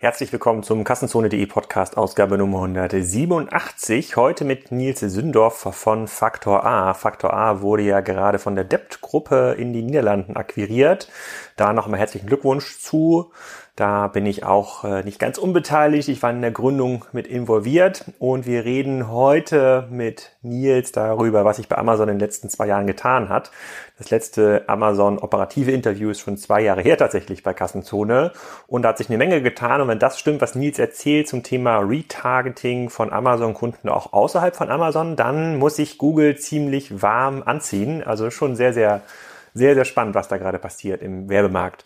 Herzlich willkommen zum Kassenzone.de Podcast, Ausgabe Nummer 187. Heute mit Nils Sündorf von Faktor A. Faktor A wurde ja gerade von der Debt-Gruppe in die Niederlanden akquiriert. Da nochmal herzlichen Glückwunsch zu. Da bin ich auch äh, nicht ganz unbeteiligt. Ich war in der Gründung mit involviert und wir reden heute mit Nils darüber, was sich bei Amazon in den letzten zwei Jahren getan hat. Das letzte Amazon operative Interview ist schon zwei Jahre her tatsächlich bei Kassenzone und da hat sich eine Menge getan. Und wenn das stimmt, was Nils erzählt zum Thema Retargeting von Amazon-Kunden auch außerhalb von Amazon, dann muss sich Google ziemlich warm anziehen. Also schon sehr, sehr, sehr, sehr spannend, was da gerade passiert im Werbemarkt.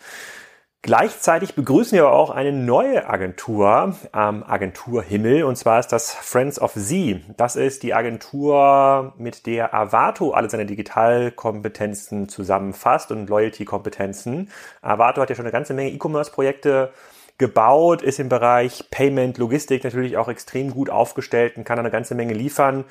Gleichzeitig begrüßen wir aber auch eine neue Agentur am Agenturhimmel und zwar ist das Friends of Z. Das ist die Agentur, mit der Avato alle seine Digitalkompetenzen zusammenfasst und Loyalty-Kompetenzen. Avato hat ja schon eine ganze Menge E-Commerce-Projekte gebaut, ist im Bereich Payment, Logistik natürlich auch extrem gut aufgestellt und kann eine ganze Menge liefern.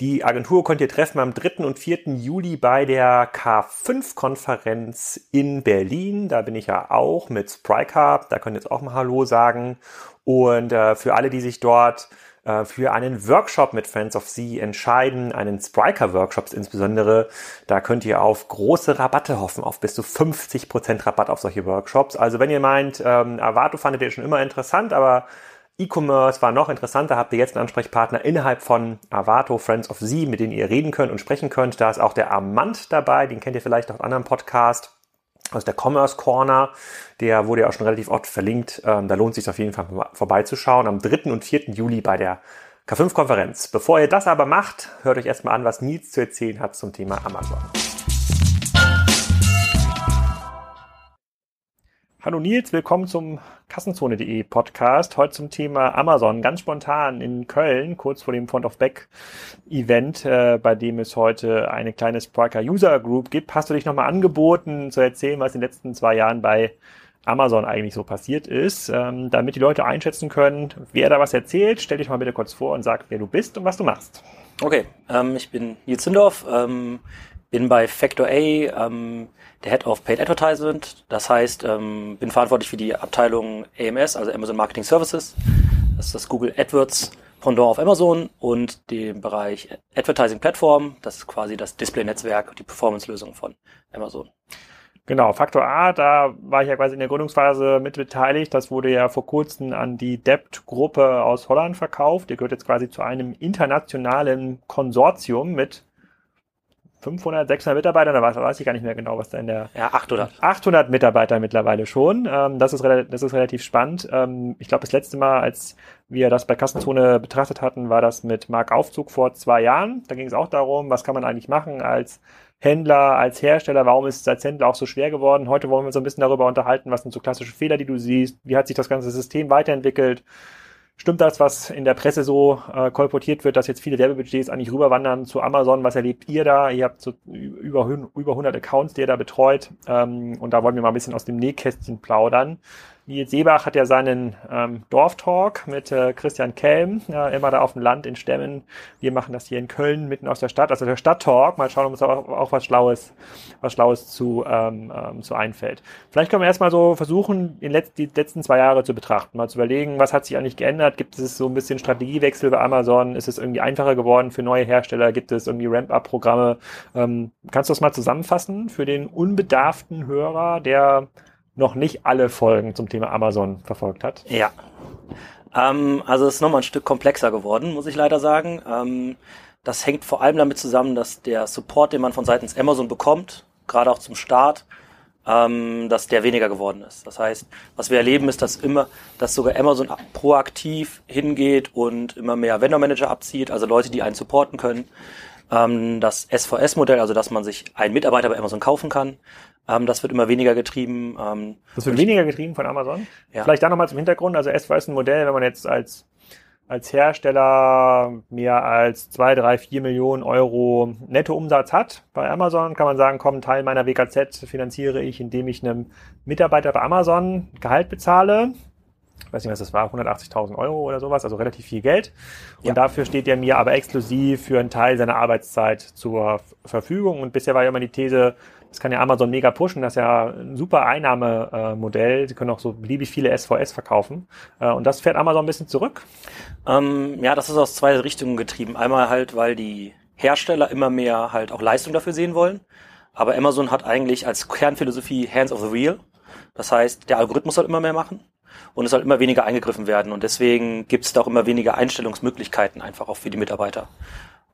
Die Agentur könnt ihr treffen am 3. und 4. Juli bei der K5-Konferenz in Berlin. Da bin ich ja auch mit Sprycar. Da könnt ihr jetzt auch mal Hallo sagen. Und äh, für alle, die sich dort äh, für einen Workshop mit Friends of Sea entscheiden, einen Spriker-Workshops insbesondere. Da könnt ihr auf große Rabatte hoffen, auf bis zu 50% Rabatt auf solche Workshops. Also wenn ihr meint, ähm, Avato fandet ihr schon immer interessant, aber E-Commerce war noch interessanter, habt ihr jetzt einen Ansprechpartner innerhalb von Avato, Friends of Z, mit denen ihr reden könnt und sprechen könnt. Da ist auch der Amant dabei, den kennt ihr vielleicht aus anderen Podcast aus der Commerce Corner. Der wurde ja auch schon relativ oft verlinkt. Ähm, da lohnt sich auf jeden Fall vorbeizuschauen. Am 3. und 4. Juli bei der K5-Konferenz. Bevor ihr das aber macht, hört euch erstmal an, was Nils zu erzählen hat zum Thema Amazon. Hallo Nils, willkommen zum Kassenzone.de Podcast. Heute zum Thema Amazon. Ganz spontan in Köln, kurz vor dem Front of Back Event, äh, bei dem es heute eine kleine Spriker User Group gibt. Hast du dich nochmal angeboten zu erzählen, was in den letzten zwei Jahren bei Amazon eigentlich so passiert ist, ähm, damit die Leute einschätzen können, wer da was erzählt. Stell dich mal bitte kurz vor und sag, wer du bist und was du machst. Okay, ähm, ich bin Nils Zindorf, ähm, bin bei Factor A ähm, der Head of Paid Advertisement. Das heißt, ähm, bin verantwortlich für die Abteilung AMS, also Amazon Marketing Services. Das ist das Google AdWords Pendant auf Amazon und den Bereich Advertising Platform. Das ist quasi das Display-Netzwerk, die Performance-Lösung von Amazon. Genau, Faktor A, da war ich ja quasi in der Gründungsphase mit beteiligt. Das wurde ja vor kurzem an die Debt-Gruppe aus Holland verkauft. Ihr gehört jetzt quasi zu einem internationalen Konsortium mit 500, 600 Mitarbeiter, da weiß, weiß, ich gar nicht mehr genau, was da in der... Ja, 800. 800 Mitarbeiter mittlerweile schon. Ähm, das, ist das ist relativ spannend. Ähm, ich glaube, das letzte Mal, als wir das bei Kassenzone betrachtet hatten, war das mit Mark Aufzug vor zwei Jahren. Da ging es auch darum, was kann man eigentlich machen als Händler, als Hersteller, warum ist es als Händler auch so schwer geworden? Heute wollen wir uns so ein bisschen darüber unterhalten, was sind so klassische Fehler, die du siehst, wie hat sich das ganze System weiterentwickelt Stimmt das, was in der Presse so äh, kolportiert wird, dass jetzt viele Werbebudgets eigentlich rüberwandern zu Amazon? Was erlebt ihr da? Ihr habt so über, über 100 Accounts, die ihr da betreut. Ähm, und da wollen wir mal ein bisschen aus dem Nähkästchen plaudern. Nils Seebach hat ja seinen ähm, Dorftalk mit äh, Christian Kelm, ja, immer da auf dem Land in Stemmen. Wir machen das hier in Köln, mitten aus der Stadt, also der Stadttalk. Mal schauen, ob uns auch, auch was Schlaues, was Schlaues zu, ähm, ähm, zu einfällt. Vielleicht können wir erstmal so versuchen, die, Letz die letzten zwei Jahre zu betrachten, mal zu überlegen, was hat sich eigentlich geändert? Gibt es so ein bisschen Strategiewechsel bei Amazon? Ist es irgendwie einfacher geworden für neue Hersteller? Gibt es irgendwie Ramp-up-Programme? Ähm, kannst du das mal zusammenfassen für den unbedarften Hörer, der noch nicht alle Folgen zum Thema Amazon verfolgt hat. Ja. Ähm, also es ist nochmal ein Stück komplexer geworden, muss ich leider sagen. Ähm, das hängt vor allem damit zusammen, dass der Support, den man von seitens Amazon bekommt, gerade auch zum Start, ähm, dass der weniger geworden ist. Das heißt, was wir erleben, ist, dass immer, dass sogar Amazon proaktiv hingeht und immer mehr Vendor Manager abzieht, also Leute, die einen supporten können. Ähm, das SVS-Modell, also dass man sich einen Mitarbeiter bei Amazon kaufen kann, ähm, das wird immer weniger getrieben. Ähm, das wird weniger getrieben von Amazon? Ja. Vielleicht da nochmal zum Hintergrund. Also SVA ist ein Modell, wenn man jetzt als als Hersteller mehr als zwei, drei, vier Millionen Euro Nettoumsatz hat bei Amazon, kann man sagen, komm, Teil meiner WKZ finanziere ich, indem ich einem Mitarbeiter bei Amazon Gehalt bezahle. Ich weiß nicht, was das war, 180.000 Euro oder sowas, also relativ viel Geld. Und ja. dafür steht er mir aber exklusiv für einen Teil seiner Arbeitszeit zur Verfügung. Und bisher war ja immer die These, Das kann ja Amazon mega pushen. Das ist ja ein super Einnahmemodell. Sie können auch so beliebig viele SVS verkaufen. Äh, und das fährt Amazon ein bisschen zurück. Ähm, ja, das ist aus zwei Richtungen getrieben. Einmal halt, weil die Hersteller immer mehr halt auch Leistung dafür sehen wollen. Aber Amazon hat eigentlich als Kernphilosophie Hands of the Wheel. Das heißt, der Algorithmus soll immer mehr machen und es soll immer weniger eingegriffen werden. Und deswegen gibt es da auch immer weniger Einstellungsmöglichkeiten einfach auch für die Mitarbeiter.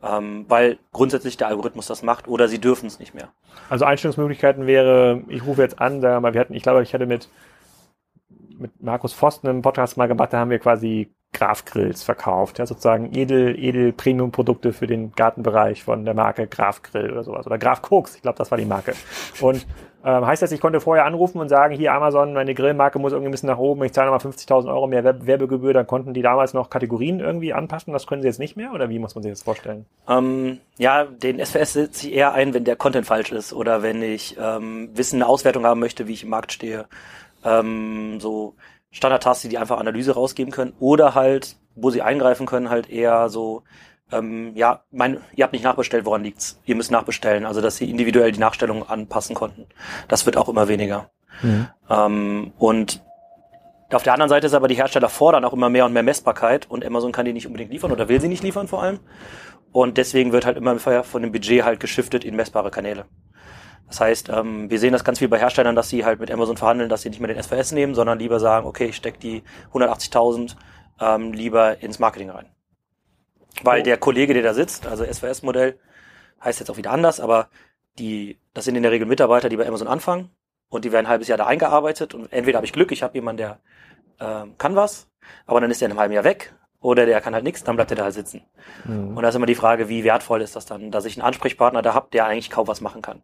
Ähm, weil grundsätzlich der Algorithmus das macht oder sie dürfen es nicht mehr. Also Einstellungsmöglichkeiten wäre, ich rufe jetzt an, sagen wir mal, wir hatten, ich glaube, ich hatte mit, mit Markus Forsten im Podcast mal gemacht, da haben wir quasi Graf-Grills verkauft, ja, sozusagen edel, edel Premium-Produkte für den Gartenbereich von der Marke Graf Grill oder sowas oder Graf Koks, ich glaube, das war die Marke. Und ähm, heißt das, ich konnte vorher anrufen und sagen, hier Amazon, meine Grillmarke muss irgendwie ein bisschen nach oben, ich zahle nochmal 50.000 Euro mehr Werbegebühr, dann konnten die damals noch Kategorien irgendwie anpassen, das können sie jetzt nicht mehr oder wie muss man sich das vorstellen? Ähm, ja, den SVS setze ich eher ein, wenn der Content falsch ist oder wenn ich ähm, Wissen, eine Auswertung haben möchte, wie ich im Markt stehe. Ähm, so Standardtasks, die einfach Analyse rausgeben können oder halt, wo sie eingreifen können, halt eher so, ähm, ja, mein, ihr habt nicht nachbestellt, woran liegt's? Ihr müsst nachbestellen, also dass sie individuell die Nachstellung anpassen konnten. Das wird auch immer weniger. Mhm. Ähm, und auf der anderen Seite ist aber die Hersteller fordern auch immer mehr und mehr Messbarkeit und Amazon kann die nicht unbedingt liefern oder will sie nicht liefern vor allem. Und deswegen wird halt immer von dem Budget halt geschiftet in messbare Kanäle. Das heißt, ähm, wir sehen das ganz viel bei Herstellern, dass sie halt mit Amazon verhandeln, dass sie nicht mehr den SVS nehmen, sondern lieber sagen, okay, ich stecke die 180.000 ähm, lieber ins Marketing rein. Weil oh. der Kollege, der da sitzt, also SVS-Modell, heißt jetzt auch wieder anders, aber die, das sind in der Regel Mitarbeiter, die bei Amazon anfangen und die werden ein halbes Jahr da eingearbeitet und entweder habe ich Glück, ich habe jemanden, der ähm, kann was, aber dann ist er in einem halben Jahr weg oder der kann halt nichts, dann bleibt er da halt sitzen. Mhm. Und da ist immer die Frage, wie wertvoll ist das dann, dass ich einen Ansprechpartner da habe, der eigentlich kaum was machen kann.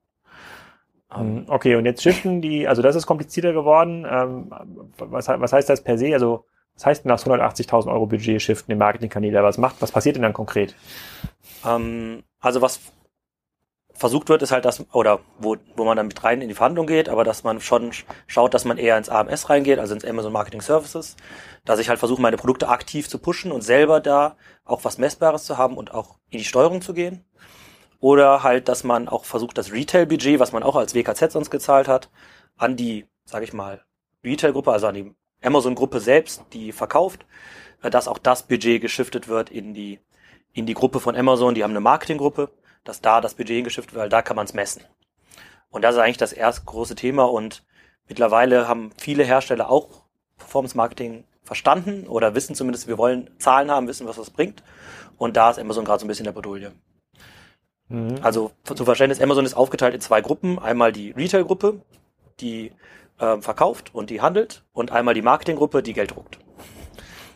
Ähm, okay, und jetzt shiften die, also das ist komplizierter geworden. Ähm, was, was heißt das per se? Also, was heißt denn nach 180.000 Euro Budget shiften im Marketingkanäle? Was macht, was passiert denn dann konkret? Ähm, also was versucht wird, ist halt das, oder wo, wo man dann mit rein in die Verhandlung geht, aber dass man schon schaut, dass man eher ins AMS reingeht, also ins Amazon Marketing Services, dass ich halt versuche, meine Produkte aktiv zu pushen und selber da auch was Messbares zu haben und auch in die Steuerung zu gehen. Oder halt, dass man auch versucht, das Retail-Budget, was man auch als WKZ sonst gezahlt hat, an die, sage ich mal, Retail-Gruppe, also an die Amazon-Gruppe selbst, die verkauft, äh, dass auch das Budget geschiftet wird in die, in die Gruppe von Amazon. Die haben eine Marketing-Gruppe, dass da das Budget hingeschiftet wird, weil da kann man es messen. Und das ist eigentlich das erste große Thema und mittlerweile haben viele Hersteller auch Performance Marketing verstanden oder wissen zumindest, wir wollen Zahlen haben, wissen, was das bringt. Und da ist Amazon gerade so ein bisschen der Bedulie. Mhm. Also zum Verständnis, Amazon ist aufgeteilt in zwei Gruppen. Einmal die Retail-Gruppe, die äh, verkauft und die handelt und einmal die Marketing-Gruppe, die Geld druckt.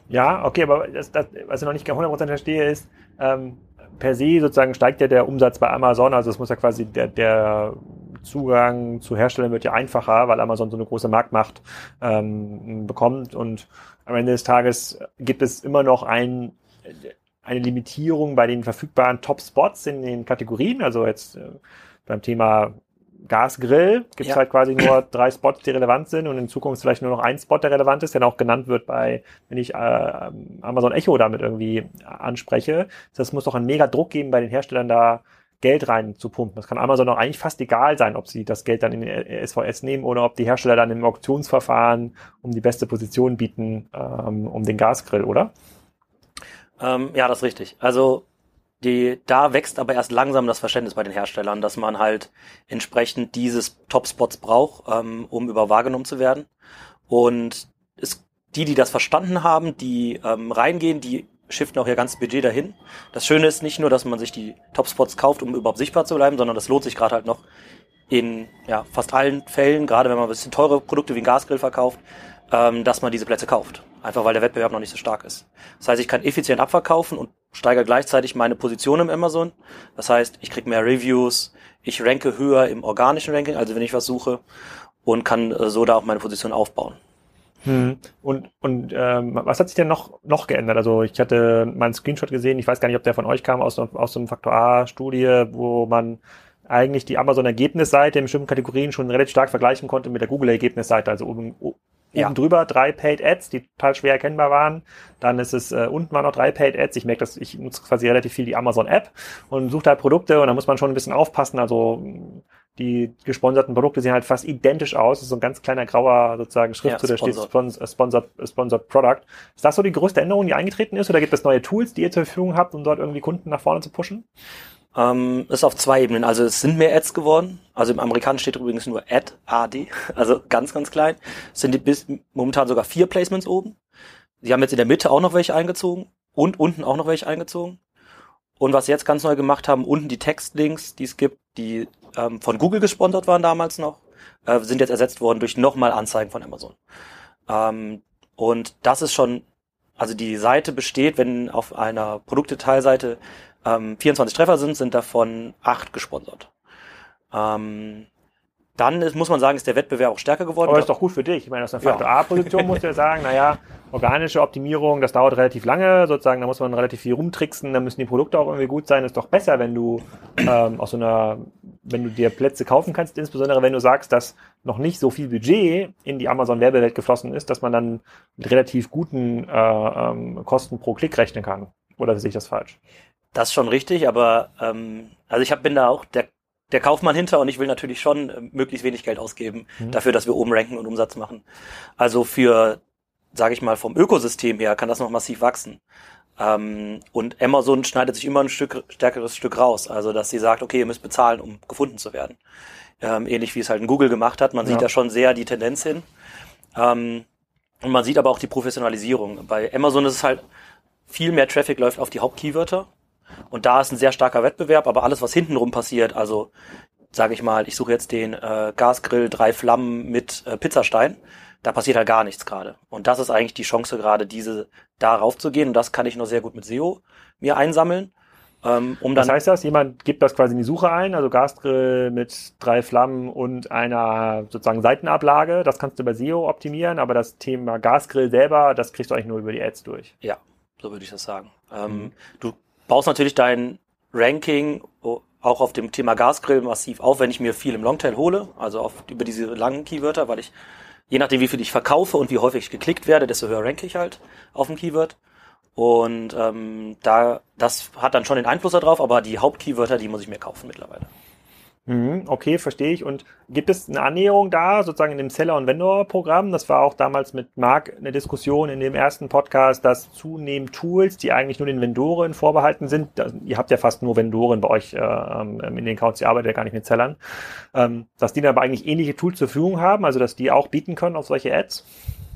Ja, okay, aber das, das, was ich noch nicht 100% verstehe, ist, ähm, per se sozusagen steigt ja der Umsatz bei Amazon, also es muss ja quasi der, der Zugang zu Herstellern wird ja einfacher, weil Amazon so eine große Marktmacht ähm, bekommt und am Ende des Tages gibt es immer noch ein eine Limitierung bei den verfügbaren Top-Spots in den Kategorien. Also jetzt äh, beim Thema Gasgrill gibt es ja. halt quasi nur drei Spots, die relevant sind und in Zukunft vielleicht nur noch ein Spot, der relevant ist, der auch genannt wird bei, wenn ich äh, Amazon Echo damit irgendwie anspreche. Das muss doch einen mega Druck geben bei den Herstellern da Geld rein zu pumpen. Das kann Amazon auch eigentlich fast egal sein, ob sie das Geld dann in den SVS nehmen oder ob die Hersteller dann im Auktionsverfahren um die beste Position bieten, ähm, um den Gasgrill, oder? Ähm, ja, das ist richtig. Also die, da wächst aber erst langsam das Verständnis bei den Herstellern, dass man halt entsprechend dieses Top-Spots braucht, ähm, um über wahrgenommen zu werden. Und es, die, die das verstanden haben, die ähm, reingehen, die shiften auch ihr ganzes Budget dahin. Das Schöne ist nicht nur, dass man sich die Top-Spots kauft, um überhaupt sichtbar zu bleiben, sondern das lohnt sich gerade halt noch in ja, fast allen Fällen, gerade wenn man ein bisschen teure Produkte wie ein Gasgrill verkauft, ähm, dass man diese Plätze kauft. Einfach weil der Wettbewerb noch nicht so stark ist. Das heißt, ich kann effizient abverkaufen und steigere gleichzeitig meine Position im Amazon. Das heißt, ich kriege mehr Reviews, ich ranke höher im organischen Ranking, also wenn ich was suche, und kann äh, so da auch meine Position aufbauen. Hm. Und, und ähm, was hat sich denn noch, noch geändert? Also ich hatte meinen Screenshot gesehen, ich weiß gar nicht, ob der von euch kam, aus, aus so einem Faktor A-Studie, wo man eigentlich die Amazon-Ergebnisseite in bestimmten Kategorien schon relativ stark vergleichen konnte mit der Google-Ergebnisseite. Also oben, ja. Drüber drei Paid Ads, die total schwer erkennbar waren. Dann ist es äh, unten waren noch drei Paid Ads. Ich merke, dass ich nutze quasi relativ viel die Amazon App und suche da Produkte und da muss man schon ein bisschen aufpassen. Also die gesponserten Produkte sehen halt fast identisch aus. Das ist so ein ganz kleiner grauer sozusagen Schrift, Ja, so da steht sponsored. Spons- äh, Sponsored, äh, Sponsored Product. Ist das so die größte Änderung, die eingetreten ist? Oder gibt es neue Tools, die ihr zur Verfügung habt, um dort irgendwie Kunden nach vorne zu pushen? Ähm, ist auf zwei Ebenen. Also es sind mehr Ads geworden. Also im Amerikanischen steht übrigens nur Ad, AD, also ganz, ganz klein. Es sind die bis momentan sogar vier Placements oben. Sie haben jetzt in der Mitte auch noch welche eingezogen und unten auch noch welche eingezogen. Und was sie jetzt ganz neu gemacht haben, unten die Textlinks, die es gibt, die ähm, von Google gesponsert waren damals noch, äh, sind jetzt ersetzt worden durch nochmal Anzeigen von Amazon. Ähm, und das ist schon, also die Seite besteht, wenn auf einer Produktdetailseite ähm, 24 Treffer sind, sind davon acht gesponsert. Ähm, dann ist, muss man sagen, ist der Wettbewerb auch stärker geworden. Aber ist doch gut für dich. Ich meine, aus einer Ja. Faktor A-Position musst du ja sagen, naja, organische Optimierung, das dauert relativ lange, sozusagen, da muss man relativ viel rumtricksen, da müssen die Produkte auch irgendwie gut sein. Ist doch besser, wenn du ähm, aus so einer, wenn du dir Plätze kaufen kannst, insbesondere wenn du sagst, dass noch nicht so viel Budget in die Amazon-Werbewelt geflossen ist, dass man dann mit relativ guten äh, ähm, Kosten pro Klick rechnen kann. Oder sehe ich das falsch? Das ist schon richtig, aber ähm, also ich hab, bin da auch der, der Kaufmann hinter und ich will natürlich schon äh, möglichst wenig Geld ausgeben Mhm. dafür, dass wir oben ranken und Umsatz machen. Also für, sage ich mal, vom Ökosystem her kann das noch massiv wachsen. Ähm, und Amazon schneidet sich immer ein Stück stärkeres Stück raus. Also dass sie sagt, okay, ihr müsst bezahlen, um gefunden zu werden. Ähm, ähnlich wie es halt in Google gemacht hat. Man Ja. sieht da schon sehr die Tendenz hin. Ähm, und man sieht aber auch die Professionalisierung. Bei Amazon ist es halt viel mehr Traffic läuft auf die Hauptkeywörter. Und da ist ein sehr starker Wettbewerb, aber alles, was hintenrum passiert, also sage ich mal, ich suche jetzt den äh, Gasgrill drei Flammen mit äh, Pizzastein, da passiert halt gar nichts gerade. Und das ist eigentlich die Chance gerade, diese darauf zu gehen. Und das kann ich nur sehr gut mit SEO mir einsammeln, ähm, um dann Was heißt das? Jemand gibt das quasi in die Suche ein, also Gasgrill mit drei Flammen und einer sozusagen Seitenablage. Das kannst du über SEO optimieren, aber das Thema Gasgrill selber, das kriegst du eigentlich nur über die Ads durch. Ja, so würde ich das sagen. Ähm, Mhm. Du baust natürlich dein Ranking auch auf dem Thema Gasgrill massiv auf, wenn ich mir viel im Longtail hole, also auf, über diese langen Keywörter, weil ich, je nachdem wie viel ich verkaufe und wie häufig ich geklickt werde, desto höher ranke ich halt auf dem Keyword. Und ähm, da, das hat dann schon den Einfluss darauf, aber die Hauptkeywörter, die muss ich mir kaufen mittlerweile. Mhm, okay, verstehe ich. Und gibt es eine Annäherung da, sozusagen in dem Seller- und Vendor-Programm? Das war auch damals mit Marc eine Diskussion in dem ersten Podcast, dass zunehmend Tools, die eigentlich nur den Vendoren vorbehalten sind, ihr habt ja fast nur Vendoren bei euch äh, ähm, in den Accounts, ihr arbeitet ja gar nicht mit Sellern, ähm, dass die dann aber eigentlich ähnliche Tools zur Verfügung haben, also dass die auch bieten können auf solche Ads?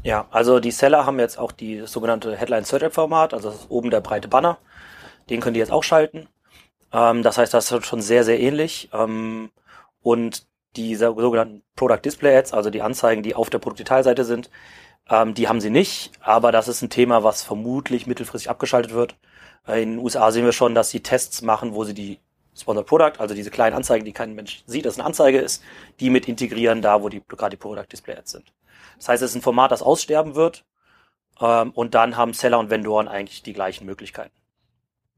Ja, also die Seller haben jetzt auch die sogenannte Headline Search App Format, also das ist oben der breite Banner. Den können die jetzt auch schalten. Ähm, das heißt, das ist schon sehr, sehr ähnlich. Ähm, und die so- sogenannten Product Display Ads, also die Anzeigen, die auf der Produktdetailseite sind, ähm, die haben sie nicht. Aber das ist ein Thema, was vermutlich mittelfristig abgeschaltet wird. Äh, in den USA sehen wir schon, dass sie Tests machen, wo sie die Sponsored Product, also diese kleinen Anzeigen, die kein Mensch sieht, dass es eine Anzeige ist, die mit integrieren, da wo die gerade die Product Display Ads sind. Das heißt, es ist ein Format, das aussterben wird. Ähm, und dann haben Seller und Vendoren eigentlich die gleichen Möglichkeiten.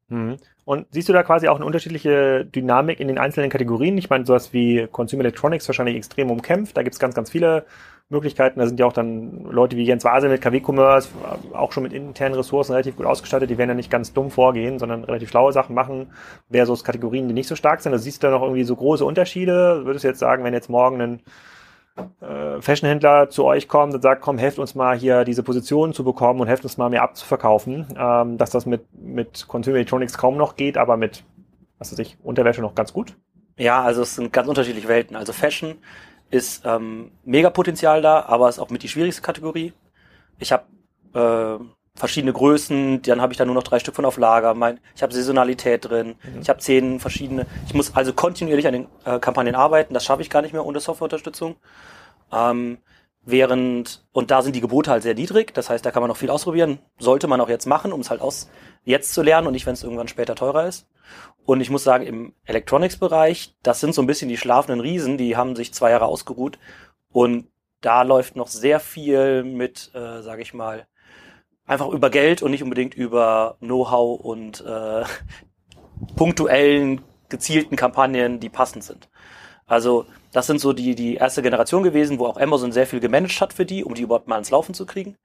Mhm. Und siehst du da quasi auch eine unterschiedliche Dynamik in den einzelnen Kategorien? Ich meine, sowas wie Consumer Electronics wahrscheinlich extrem umkämpft. Da gibt es ganz, ganz viele Möglichkeiten. Da sind ja auch dann Leute wie Jens Wase mit KW-Commerce, auch schon mit internen Ressourcen relativ gut ausgestattet. Die werden ja nicht ganz dumm vorgehen, sondern relativ schlaue Sachen machen, versus Kategorien, die nicht so stark sind. Da siehst du da noch irgendwie so große Unterschiede. Würdest du jetzt sagen, wenn jetzt morgen ein äh, Fashionhändler zu euch kommt und sagt, komm, helft uns mal hier diese Positionen zu bekommen und helft uns mal mehr abzuverkaufen, ähm, dass das mit, mit Consumer Electronics kaum noch geht, aber mit, was weiß ich, Unterwäsche noch ganz gut. Ja, also es sind ganz unterschiedliche Welten. Also Fashion ist ähm, mega Potenzial da, aber ist auch mit die schwierigste Kategorie. Ich habe äh, verschiedene Größen, dann habe ich da nur noch drei Stück von auf Lager. Mein, ich habe Saisonalität drin, Mhm. ich habe zehn verschiedene. Ich muss also kontinuierlich an den äh, Kampagnen arbeiten. Das schaffe ich gar nicht mehr ohne Softwareunterstützung. Ähm, während und da sind die Gebote halt sehr niedrig. Das heißt, da kann man noch viel ausprobieren. Sollte man auch jetzt machen, um es halt aus jetzt zu lernen und nicht, wenn es irgendwann später teurer ist. Und ich muss sagen, im Electronics-Bereich, das sind so ein bisschen die schlafenden Riesen, die haben sich zwei Jahre ausgeruht. Und da läuft noch sehr viel mit, äh, sage ich mal, einfach über Geld und nicht unbedingt über Know-how und äh, punktuellen, gezielten Kampagnen, die passend sind. Also das sind so die, die erste Generation gewesen, wo auch Amazon sehr viel gemanagt hat für die, um die überhaupt mal ins Laufen zu kriegen.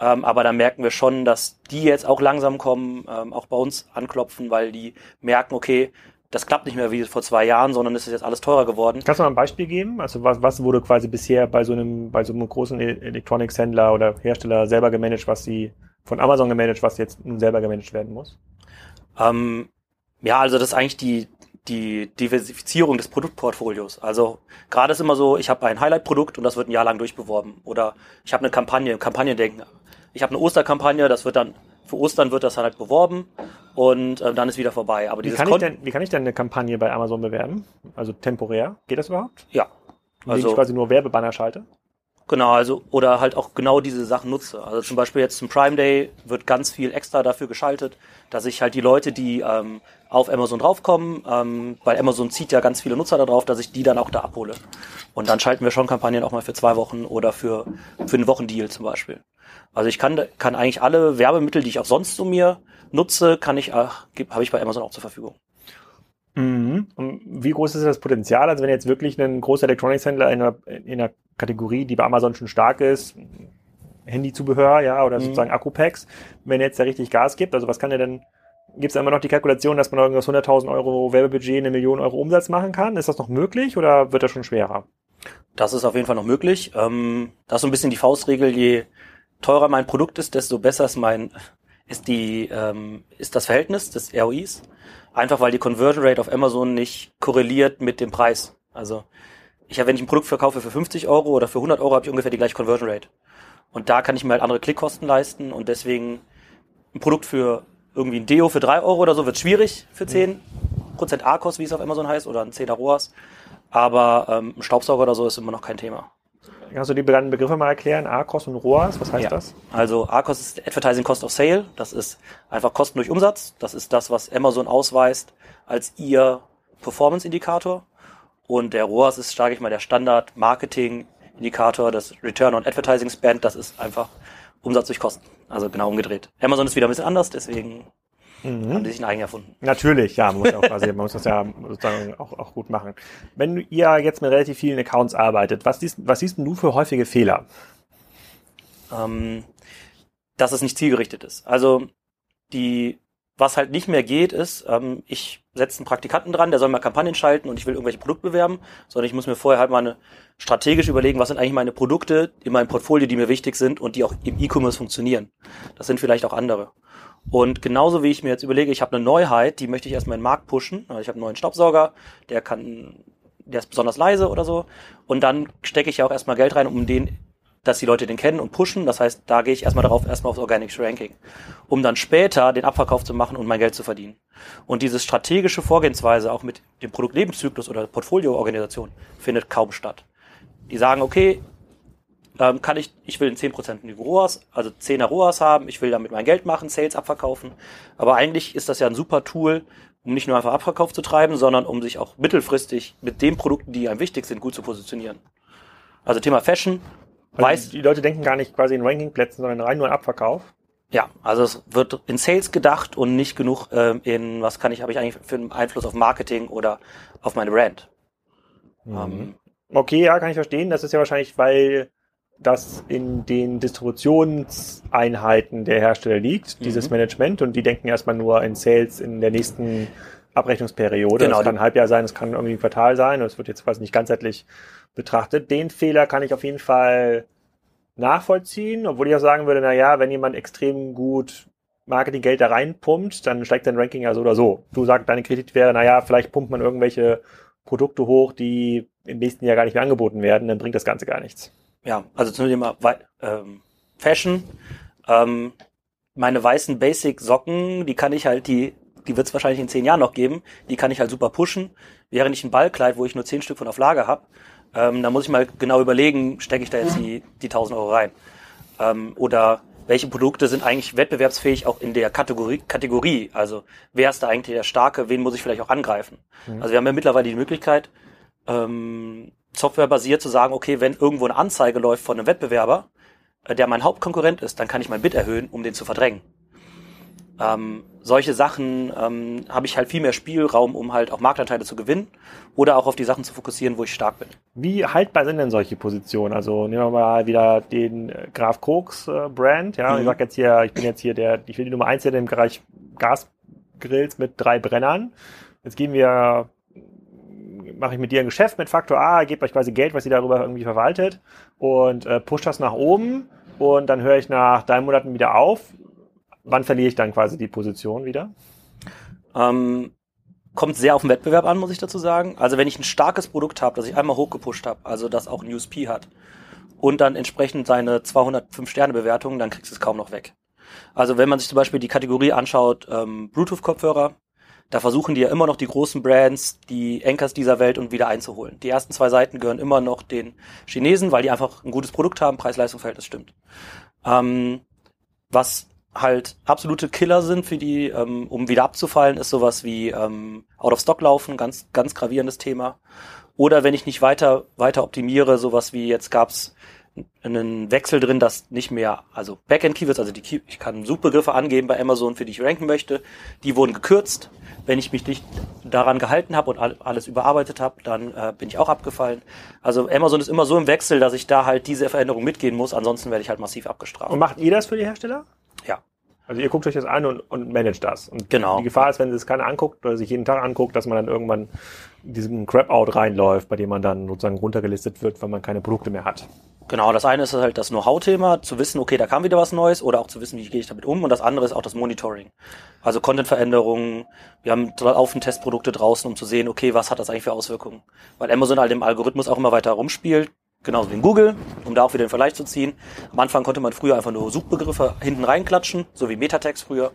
Ähm, aber da merken wir schon, dass die jetzt auch langsam kommen, ähm, auch bei uns anklopfen, weil die merken, okay, das klappt nicht mehr wie vor zwei Jahren, sondern es ist jetzt alles teurer geworden. Kannst du mal ein Beispiel geben? Also was, was wurde quasi bisher bei so einem, bei so einem großen e- Electronics-Händler oder Hersteller selber gemanagt, was sie von Amazon gemanagt, was jetzt nun selber gemanagt werden muss? Ähm, ja, also das ist eigentlich die, die Diversifizierung des Produktportfolios. Also gerade ist immer so, ich habe ein Highlight-Produkt und das wird ein Jahr lang durchbeworben. Oder ich habe eine Kampagne, Kampagnendenken. Ich habe eine Osterkampagne, das wird dann für Ostern wird das halt beworben und äh, dann ist wieder vorbei. Aber Wie kann, ich denn, wie kann ich denn eine Kampagne bei Amazon bewerben? Also temporär? Geht das überhaupt? ja, Indem ich also quasi nur Werbebanner schalte? Genau, also oder halt auch genau diese Sachen nutze. Also zum Beispiel jetzt zum Prime Day wird ganz viel extra dafür geschaltet, dass ich halt die Leute, die ähm, auf Amazon draufkommen, ähm, weil Amazon zieht ja ganz viele Nutzer da drauf, dass ich die dann auch da abhole. Und dann schalten wir schon Kampagnen auch mal für zwei Wochen oder für für einen Wochendeal zum Beispiel. Also ich kann kann eigentlich alle Werbemittel, die ich auch sonst so mir nutze, kann ich habe ich bei Amazon auch zur Verfügung. Mhm. Und wie groß ist das Potenzial? Also wenn jetzt wirklich ein großer Electronics-Händler in einer, in einer Kategorie, die bei Amazon schon stark ist, Handyzubehör, ja, oder Mhm. sozusagen Akku-Packs, wenn jetzt da richtig Gas gibt, also was kann er denn, gibt es da immer noch die Kalkulation, dass man irgendwas 100.000 Euro Werbebudget, eine Million Euro Umsatz machen kann? Ist das noch möglich oder wird das schon schwerer? Das ist auf jeden Fall noch möglich. Ähm, das ist so ein bisschen die Faustregel, je teurer mein Produkt ist, desto besser ist mein, ist die, ähm, ist das Verhältnis des ROIs. Einfach weil die Conversion Rate auf Amazon nicht korreliert mit dem Preis. Also, ich habe, wenn ich ein Produkt verkaufe für 50 Euro oder für 100 Euro, habe ich ungefähr die gleiche Conversion Rate. Und da kann ich mir halt andere Klickkosten leisten und deswegen ein Produkt für irgendwie ein Deo für 3 Euro oder so wird schwierig für 10% A-Kost, wie es auf Amazon heißt, oder ein 10er ROAS. Aber ähm, ein Staubsauger oder so ist immer noch kein Thema. Kannst du die benannten Begriffe mal erklären? ACOS und ROAS, was heißt Ja. das? Also ACOS ist Advertising Cost of Sale. Das ist einfach Kosten durch Umsatz. Das ist das, was Amazon ausweist als ihr Performance-Indikator. Und der ROAS ist, sage ich mal, der Standard-Marketing-Indikator, das Return on Advertising Spend. Das ist einfach Umsatz durch Kosten. Also genau umgedreht. Amazon ist wieder ein bisschen anders, deswegen haben die sich ein eigen erfunden. Natürlich, ja, man muss, auch quasi, man muss das ja sozusagen auch, auch gut machen. Wenn ihr jetzt mit relativ vielen Accounts arbeitet, was siehst, was siehst du für häufige Fehler? ähm, dass es nicht zielgerichtet ist. Also die, was halt nicht mehr geht, ist, ähm, ich setze einen Praktikanten dran, der soll mal Kampagnen schalten und ich will irgendwelche Produkte bewerben, sondern ich muss mir vorher halt mal eine, strategisch überlegen, was sind eigentlich meine Produkte in meinem Portfolio, die mir wichtig sind und die auch im E-Commerce funktionieren. Das sind vielleicht auch andere. Und genauso wie ich mir jetzt überlege, ich habe eine Neuheit, die möchte ich erstmal in den Markt pushen. Also ich habe einen neuen Staubsauger, der kann, der ist besonders leise oder so. Und dann stecke ich ja auch erstmal Geld rein, um den, dass die Leute den kennen und pushen. Das heißt, da gehe ich erstmal darauf, erstmal aufs Organic Ranking, um dann später den Abverkauf zu machen und mein Geld zu verdienen. Und diese strategische Vorgehensweise auch mit dem Produktlebenszyklus oder Portfolioorganisation findet kaum statt. Die sagen, okay, ähm, kann ich, ich will einen 10% ROAS, also 10er ROAS haben, ich will damit mein Geld machen, Sales abverkaufen. Aber eigentlich ist das ja ein super Tool, um nicht nur einfach Abverkauf zu treiben, sondern um sich auch mittelfristig mit den Produkten, die einem wichtig sind, gut zu positionieren. Also Thema Fashion, Weiß, die Leute denken gar nicht quasi in Rankingplätzen, sondern rein nur in Abverkauf. ja, also es wird in Sales gedacht und nicht genug ähm, in, was kann ich, habe ich eigentlich für einen Einfluss auf Marketing oder auf meine Brand. Ähm, Okay, ja, kann ich verstehen. Das ist ja wahrscheinlich, weil das in den Distributionseinheiten der Hersteller liegt, dieses Mhm. Management, und die denken erstmal nur in Sales in der nächsten Abrechnungsperiode. Genau, das kann ein Halbjahr sein, es kann irgendwie ein Quartal sein, und es wird jetzt quasi nicht ganzheitlich betrachtet. Den Fehler kann ich auf jeden Fall nachvollziehen, obwohl ich auch sagen würde, na ja, wenn jemand extrem gut Marketinggeld da reinpumpt, dann steigt dein Ranking ja so oder so. Du sagst, deine Kritik wäre, na ja, vielleicht pumpt man irgendwelche Produkte hoch, die im nächsten Jahr gar nicht mehr angeboten werden, dann bringt das Ganze gar nichts. ja, also zum Thema ähm, Fashion. Ähm, meine weißen Basic-Socken, die kann ich halt, die, die wird es wahrscheinlich in zehn Jahren noch geben, die kann ich halt super pushen. Während ich ein Ballkleid, wo ich nur zehn Stück von auf Lager habe, ähm, da muss ich mal genau überlegen, stecke ich da jetzt die, die 1000 Euro rein. Ähm, oder welche Produkte sind eigentlich wettbewerbsfähig auch in der Kategorie, Kategorie? Also wer ist da eigentlich der Starke, wen muss ich vielleicht auch angreifen? Also wir haben ja mittlerweile die Möglichkeit, ähm, softwarebasiert zu sagen, okay, wenn irgendwo eine Anzeige läuft von einem Wettbewerber, äh, der mein Hauptkonkurrent ist, dann kann ich mein Bid erhöhen, um den zu verdrängen. Ähm, solche Sachen ähm, habe ich halt viel mehr Spielraum, um halt auch Marktanteile zu gewinnen oder auch auf die Sachen zu fokussieren, wo ich stark bin. Wie haltbar sind denn solche Positionen? Also nehmen wir mal wieder den äh, Graf Koks äh, Brand. Ja, Mhm. ich sag jetzt hier, ich bin jetzt hier der, ich will die Nummer eins hier im Bereich Gasgrills mit drei Brennern. jetzt gehen wir, mache ich mit dir ein Geschäft mit Faktor A, gebe euch quasi Geld, was ihr darüber irgendwie verwaltet und äh, push das nach oben und dann höre ich nach drei Monaten wieder auf. Wann verliere ich dann quasi die Position wieder? Ähm, kommt sehr auf den Wettbewerb an, muss ich dazu sagen. Also wenn ich ein starkes Produkt habe, das ich einmal hochgepusht habe, also das auch ein USP hat und dann entsprechend seine 205 Sterne Bewertung, dann kriegst du es kaum noch weg. Also wenn man sich zum Beispiel die Kategorie anschaut, ähm, Bluetooth-Kopfhörer, da versuchen die ja immer noch die großen Brands, die Enkers dieser Welt und wieder einzuholen. Die ersten zwei Seiten gehören immer noch den Chinesen, weil die einfach ein gutes Produkt haben, Preis-Leistung-Verhältnis stimmt. Ähm, was halt absolute Killer sind für die, ähm, um wieder abzufallen, ist sowas wie ähm, Out of Stock laufen, ganz, ganz gravierendes Thema. Oder wenn ich nicht weiter, weiter optimiere, sowas wie jetzt gab's einen Wechsel drin, dass nicht mehr, also Backend Keywords, also die Key, ich kann Suchbegriffe angeben bei Amazon, für die ich ranken möchte, die wurden gekürzt. Wenn ich mich nicht daran gehalten habe und alles überarbeitet habe, dann äh, bin ich auch abgefallen. Also Amazon ist immer so im Wechsel, dass ich da halt diese Veränderung mitgehen muss, ansonsten werde ich halt massiv abgestraft. Und macht ihr das für die Hersteller? Also ihr guckt euch das an und, und managt das. Und genau. Die Gefahr ist, wenn es keiner anguckt oder sich jeden Tag anguckt, dass man dann irgendwann in diesen Crap-Out reinläuft, bei dem man dann sozusagen runtergelistet wird, weil man keine Produkte mehr hat. Genau, das eine ist halt das Know-how-Thema, zu wissen, okay, da kam wieder was Neues oder auch zu wissen, wie gehe ich damit um. Und das andere ist auch das Monitoring. Also Content-Veränderungen. Wir haben laufend Testprodukte draußen, um zu sehen, okay, was hat das eigentlich für Auswirkungen? Weil Amazon halt im Algorithmus auch immer weiter rumspielt. Genauso wie in Google, um da auch wieder den Vergleich zu ziehen. Am Anfang konnte man früher einfach nur Suchbegriffe hinten reinklatschen, so wie Metatext früher.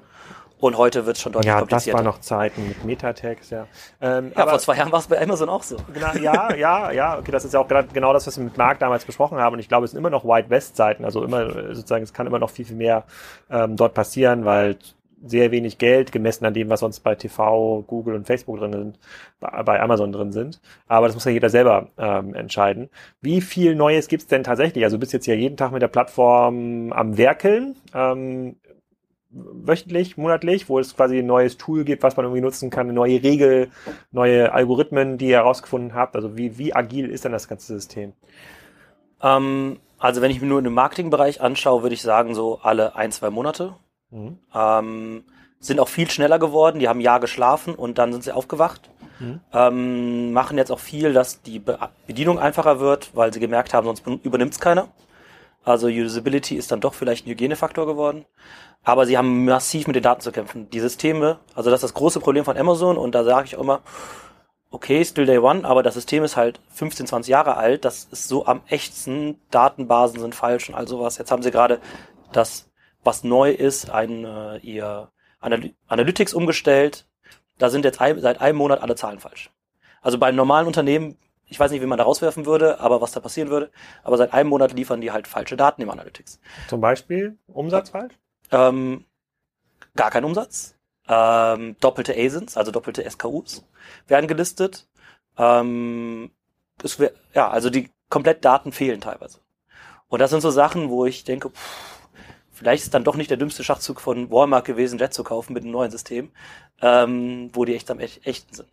Und heute wird es schon deutlich ja, komplizierter. Ja, das war noch Zeiten mit Metatext, ja. Ähm, ja, aber, vor zwei Jahren war es bei Amazon auch so. Genau, ja, ja, ja, okay, das ist ja auch genau das, was wir mit Marc damals besprochen haben. Und ich glaube, es sind immer noch White West Zeiten. Also immer sozusagen, es kann immer noch viel, viel mehr ähm, dort passieren, weil sehr wenig Geld gemessen an dem, was sonst bei TV, Google und Facebook drin sind, bei Amazon drin sind. Aber das muss ja jeder selber ähm, entscheiden. Wie viel Neues gibt's denn tatsächlich? Also du bist jetzt ja jeden Tag mit der Plattform am Werkeln. Ähm, wöchentlich, monatlich, wo es quasi ein neues Tool gibt, was man irgendwie nutzen kann, eine neue Regel, neue Algorithmen, die ihr herausgefunden habt. Also wie, wie agil ist denn das ganze System? Ähm, also wenn ich mir nur den Marketingbereich anschaue, würde ich sagen, so alle ein, zwei Monate. Mhm. Ähm, sind auch viel schneller geworden, die haben ein Jahr geschlafen und dann sind sie aufgewacht. Mhm. Ähm, machen jetzt auch viel, dass die Be Bedienung einfacher wird, weil sie gemerkt haben, sonst übernimmt es keiner. Also Usability ist dann doch vielleicht ein Hygienefaktor geworden. Aber sie haben massiv mit den Daten zu kämpfen. Die Systeme, also das ist das große Problem von Amazon und da sage ich auch immer, okay, still day one, aber das System ist halt 15, 20 Jahre alt, das ist so am echtsten, Datenbasen sind falsch und all sowas. Jetzt haben sie gerade das, was neu ist, ein, äh, ihr Anal Analytics umgestellt. Da sind jetzt ein, seit einem Monat alle Zahlen falsch. Also bei einem normalen Unternehmen ich weiß nicht, wie man da rauswerfen würde, aber was da passieren würde. Aber seit einem Monat liefern die halt falsche Daten im Analytics. Zum Beispiel Umsatz falsch? Ähm, gar kein Umsatz. Ähm, doppelte ASINs, also doppelte SKUs, werden gelistet. Ähm, es wär, ja, also die komplett Daten fehlen teilweise. Und das sind so Sachen, wo ich denke, pff, vielleicht ist dann doch nicht der dümmste Schachzug von Walmart gewesen, Jet zu kaufen mit einem neuen System, ähm, wo die echt am echten sind.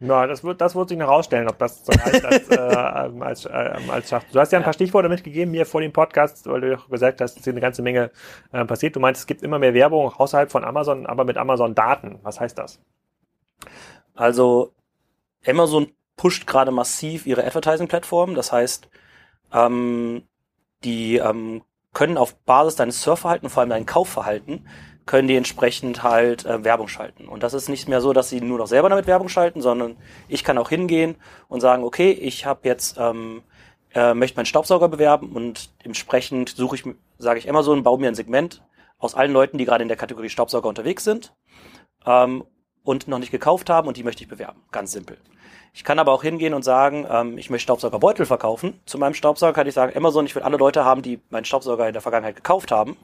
Ja, das wird, das wird sich noch rausstellen, ob das so reicht als, äh, als, äh, als Schach. Du hast ja ein paar Stichworte mitgegeben mir vor dem Podcast, weil du auch gesagt hast, dass hier eine ganze Menge äh, passiert. Du meinst, es gibt immer mehr Werbung außerhalb von Amazon, aber mit Amazon-Daten. Was heißt das? Also Amazon pusht gerade massiv ihre Advertising-Plattform. Das heißt, ähm, die ähm, können auf Basis deines Surfverhalten, vor allem dein Kaufverhalten, können die entsprechend halt äh, Werbung schalten. Und das ist nicht mehr so, dass sie nur noch selber damit Werbung schalten, sondern ich kann auch hingehen und sagen, okay, ich habe jetzt ähm, äh, möchte meinen Staubsauger bewerben und entsprechend suche ich, sage ich Amazon, baue mir ein Segment aus allen Leuten, die gerade in der Kategorie Staubsauger unterwegs sind ähm, und noch nicht gekauft haben und die möchte ich bewerben. Ganz simpel. Ich kann aber auch hingehen und sagen, ähm, ich möchte Staubsaugerbeutel verkaufen. Zu meinem Staubsauger kann ich sagen, Amazon, ich will alle Leute haben, die meinen Staubsauger in der Vergangenheit gekauft haben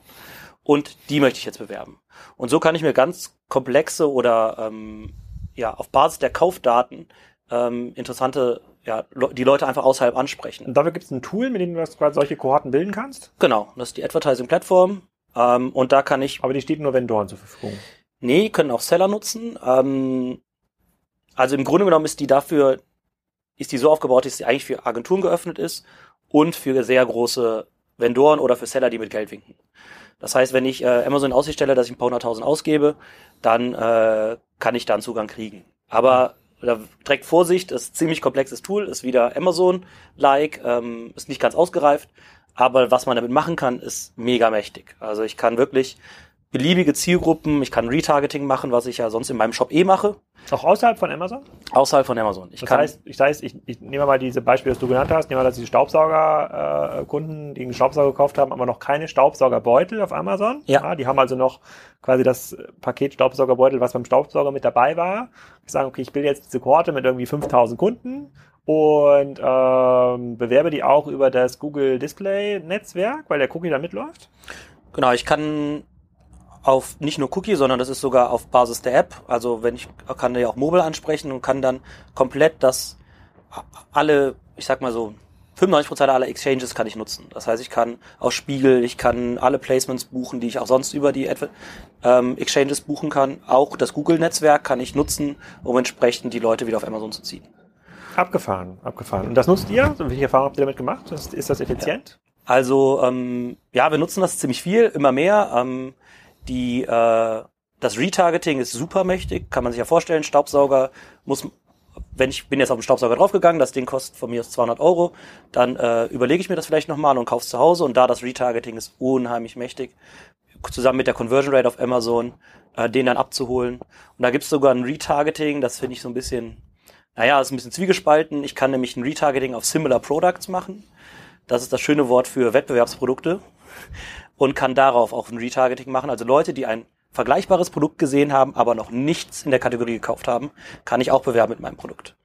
und die möchte ich jetzt bewerben. Und so kann ich mir ganz komplexe oder ähm, ja auf Basis der Kaufdaten ähm, interessante ja, die Leute einfach außerhalb ansprechen. Und dafür gibt es ein Tool, mit dem du quasi solche Kohorten bilden kannst? Genau, das ist die Advertising-Plattform. Ähm, und da kann ich. Aber die steht nur Vendoren zur Verfügung. Nee, können auch Seller nutzen. Ähm, also im Grunde genommen ist die dafür, ist die so aufgebaut, dass sie eigentlich für Agenturen geöffnet ist und für sehr große Vendoren oder für Seller, die mit Geld winken. Das heißt, wenn ich äh, Amazon in Aussicht stelle, dass ich ein paar hunderttausend ausgebe, dann äh, kann ich da einen Zugang kriegen. Aber oder direkt Vorsicht, ist ziemlich komplexes Tool, ist wieder Amazon-like, ähm, ist nicht ganz ausgereift, aber was man damit machen kann, ist mega mächtig. Also ich kann wirklich beliebige Zielgruppen, ich kann Retargeting machen, was ich ja sonst in meinem Shop eh mache. Auch außerhalb von Amazon? Außerhalb von Amazon. Ich das, kann, heißt, ich, das heißt, ich, ich nehme mal diese Beispiele, das du genannt hast, nehme mal, dass die Staubsaugerkunden, äh, die einen Staubsauger gekauft haben, aber noch keine Staubsaugerbeutel auf Amazon. Ja. ja. Die haben also noch quasi das Paket Staubsaugerbeutel, was beim Staubsauger mit dabei war. Ich sage, okay, ich will jetzt diese Kohorte mit irgendwie 5000 Kunden und ähm, bewerbe die auch über das Google Display Netzwerk, weil der Cookie da mitläuft. Genau, ich kann auf nicht nur Cookie, sondern das ist sogar auf Basis der App. Also wenn ich kann ja auch Mobile ansprechen und kann dann komplett das alle, ich sag mal so 95% aller Exchanges kann ich nutzen. Das heißt, ich kann aus Spiegel, ich kann alle Placements buchen, die ich auch sonst über die ähm, Exchanges buchen kann. Auch das Google-Netzwerk kann ich nutzen, um entsprechend die Leute wieder auf Amazon zu ziehen. Abgefahren, abgefahren. Und das nutzt ihr? Welche Erfahrungen habt ihr damit gemacht? Ist, ist das effizient? Ja. Also ähm, ja, wir nutzen das ziemlich viel, immer mehr. Ähm, die, äh, das Retargeting ist super mächtig, kann man sich ja vorstellen. Staubsauger muss, wenn ich bin jetzt auf den Staubsauger draufgegangen, das Ding kostet von mir aus 200 Euro, dann äh, überlege ich mir das vielleicht nochmal und kaufe es zu Hause. Und da das Retargeting ist unheimlich mächtig, zusammen mit der Conversion Rate auf Amazon, äh, den dann abzuholen. Und da gibt's sogar ein Retargeting, das finde ich so ein bisschen, naja, ist ein bisschen zwiegespalten. Ich kann nämlich ein Retargeting auf Similar Products machen. Das ist das schöne Wort für Wettbewerbsprodukte und kann darauf auch ein Retargeting machen. Also Leute, die ein vergleichbares Produkt gesehen haben, aber noch nichts in der Kategorie gekauft haben, kann ich auch bewerben mit meinem Produkt.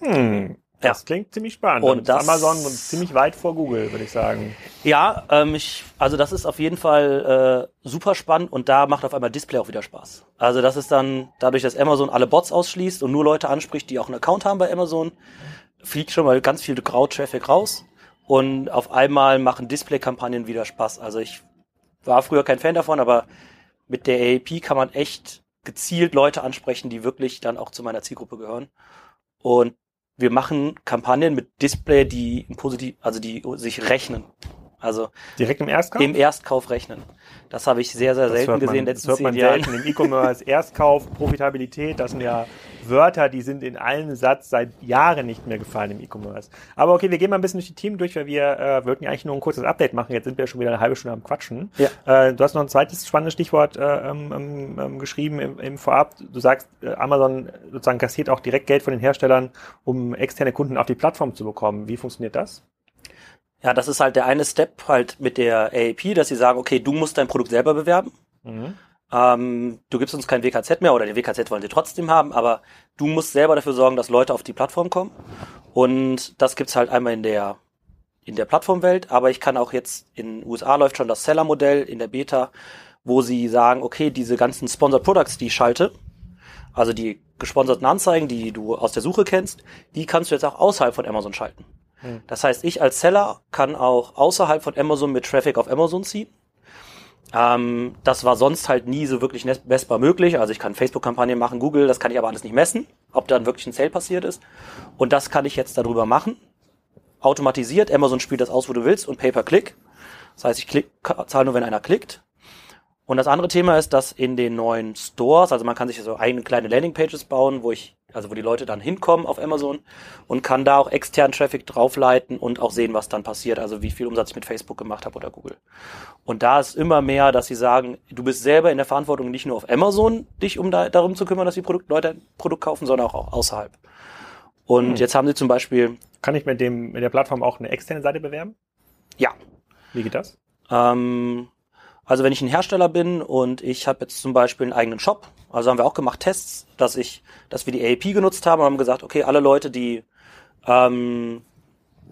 Hm. Das ja. klingt ziemlich spannend. Und das, Amazon und ziemlich weit vor Google, würde ich sagen. Ja, ähm, ich, also das ist auf jeden Fall äh, super spannend und da macht auf einmal Display auch wieder Spaß. Also das ist dann dadurch, dass Amazon alle Bots ausschließt und nur Leute anspricht, die auch einen Account haben bei Amazon, fliegt schon mal ganz viel Grau-Traffic raus. Und auf einmal machen Display-Kampagnen wieder Spaß. Also ich war früher kein Fan davon, aber mit der AAP kann man echt gezielt Leute ansprechen, die wirklich dann auch zu meiner Zielgruppe gehören. Und wir machen Kampagnen mit Display, die positiv, also die sich rechnen. Also direkt im Erstkauf? Im Erstkauf rechnen. Das habe ich sehr, sehr selten man, gesehen. Das hört man selten im E-Commerce. Erstkauf, Profitabilität, das sind ja Wörter, die sind in allen Satz seit Jahren nicht mehr gefallen im E-Commerce. Aber okay, wir gehen mal ein bisschen durch die Themen durch, weil wir äh, wollten ja eigentlich nur ein kurzes Update machen. Jetzt sind wir schon wieder eine halbe Stunde am Quatschen. Ja. Äh, du hast noch ein zweites spannendes Stichwort äh, ähm, ähm, ähm geschrieben im, im Vorab. Du sagst, äh, Amazon sozusagen kassiert auch direkt Geld von den Herstellern, um externe Kunden auf die Plattform zu bekommen. Wie funktioniert das? Ja, das ist halt der eine Step halt mit der AAP, dass sie sagen, okay, du musst dein Produkt selber bewerben. Mhm. Ähm, du gibst uns kein WKZ mehr oder den WKZ wollen sie trotzdem haben, aber du musst selber dafür sorgen, dass Leute auf die Plattform kommen. Und das gibt's halt einmal in der in der Plattformwelt, aber ich kann auch jetzt in den USA läuft schon das Seller-Modell in der Beta, wo sie sagen, okay, diese ganzen Sponsored Products, die ich schalte, also die gesponserten Anzeigen, die du aus der Suche kennst, die kannst du jetzt auch außerhalb von Amazon schalten. Hm. Das heißt, ich als Seller kann auch außerhalb von Amazon mit Traffic auf Amazon ziehen. Ähm, das war sonst halt nie so wirklich messbar möglich. Also ich kann Facebook-Kampagnen machen, Google, das kann ich aber alles nicht messen, ob dann wirklich ein Sale passiert ist. Und das kann ich jetzt darüber machen. Automatisiert, Amazon spielt das aus, wo du willst und Pay-per-Click. Das heißt, ich klick, zahle nur, wenn einer klickt. Und das andere Thema ist, dass in den neuen Stores, also man kann sich so eigene kleine Landingpages bauen, wo ich also wo die Leute dann hinkommen auf Amazon und kann da auch externen Traffic draufleiten und auch sehen, was dann passiert, also wie viel Umsatz ich mit Facebook gemacht habe oder Google. Und da ist immer mehr, dass sie sagen, du bist selber in der Verantwortung, nicht nur auf Amazon dich um da, darum zu kümmern, dass die Produkt, Leute ein Produkt kaufen, sondern auch außerhalb. Und hm. jetzt haben sie zum Beispiel. Kann ich mit dem mit der Plattform auch eine externe Seite bewerben? Ja. Wie geht das? Ähm, also wenn ich ein Hersteller bin und ich habe jetzt zum Beispiel einen eigenen Shop, also haben wir auch gemacht Tests, dass ich, dass wir die AAP genutzt haben und haben gesagt, okay, alle Leute, die ähm,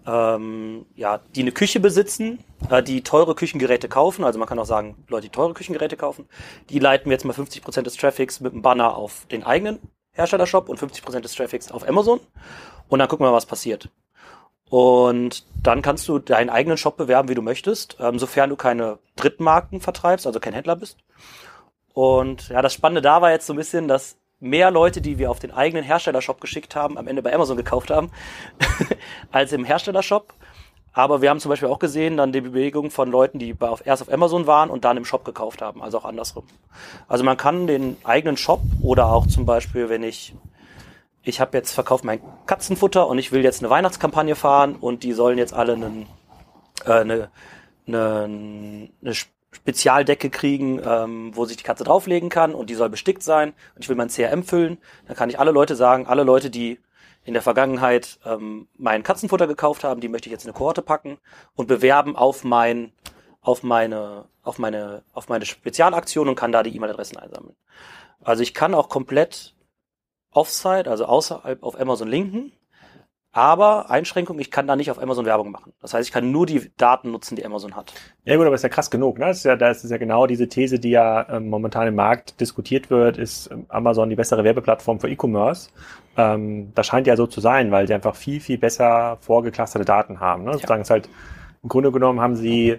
ähm, ja, die eine Küche besitzen, äh, die teure Küchengeräte kaufen, also man kann auch sagen, Leute, die teure Küchengeräte kaufen, die leiten wir jetzt mal 50% des Traffics mit einem Banner auf den eigenen Herstellershop und 50% des Traffics auf Amazon und dann gucken wir mal, was passiert. Und dann kannst du deinen eigenen Shop bewerben, wie du möchtest, ähm, sofern du keine Drittmarken vertreibst, also kein Händler bist. Und ja, das Spannende da war jetzt so ein bisschen, dass mehr Leute, die wir auf den eigenen Herstellershop geschickt haben, am Ende bei Amazon gekauft haben, als im Herstellershop. Aber wir haben zum Beispiel auch gesehen, dann die Bewegung von Leuten, die auf, erst auf Amazon waren und dann im Shop gekauft haben, also auch andersrum. Also man kann den eigenen Shop oder auch zum Beispiel, wenn ich ich habe jetzt verkauft mein Katzenfutter und ich will jetzt eine Weihnachtskampagne fahren und die sollen jetzt alle einen, äh, eine, eine, eine Spezialdecke kriegen, ähm, wo sich die Katze drauflegen kann und die soll bestickt sein und ich will mein CRM füllen, dann kann ich alle Leute sagen, alle Leute, die in der Vergangenheit ähm, mein Katzenfutter gekauft haben, die möchte ich jetzt in eine Kohorte packen und bewerben auf mein auf meine auf meine auf meine Spezialaktion und kann da die E-Mail-Adressen einsammeln. Also ich kann auch komplett Offsite, also außerhalb auf Amazon linken, aber Einschränkung, ich kann da nicht auf Amazon Werbung machen. Das heißt, ich kann nur die Daten nutzen, die Amazon hat. Ja gut, aber ist ja krass genug. Ne? Das ist ja, das ist ja genau diese These, die ja ähm, momentan im Markt diskutiert wird, ist ähm, Amazon die bessere Werbeplattform für E-Commerce. Ähm, das scheint ja so zu sein, weil sie einfach viel, viel besser vorgeklusterte Daten haben. Ne? Ja. Sozusagen ist halt, im Grunde genommen haben sie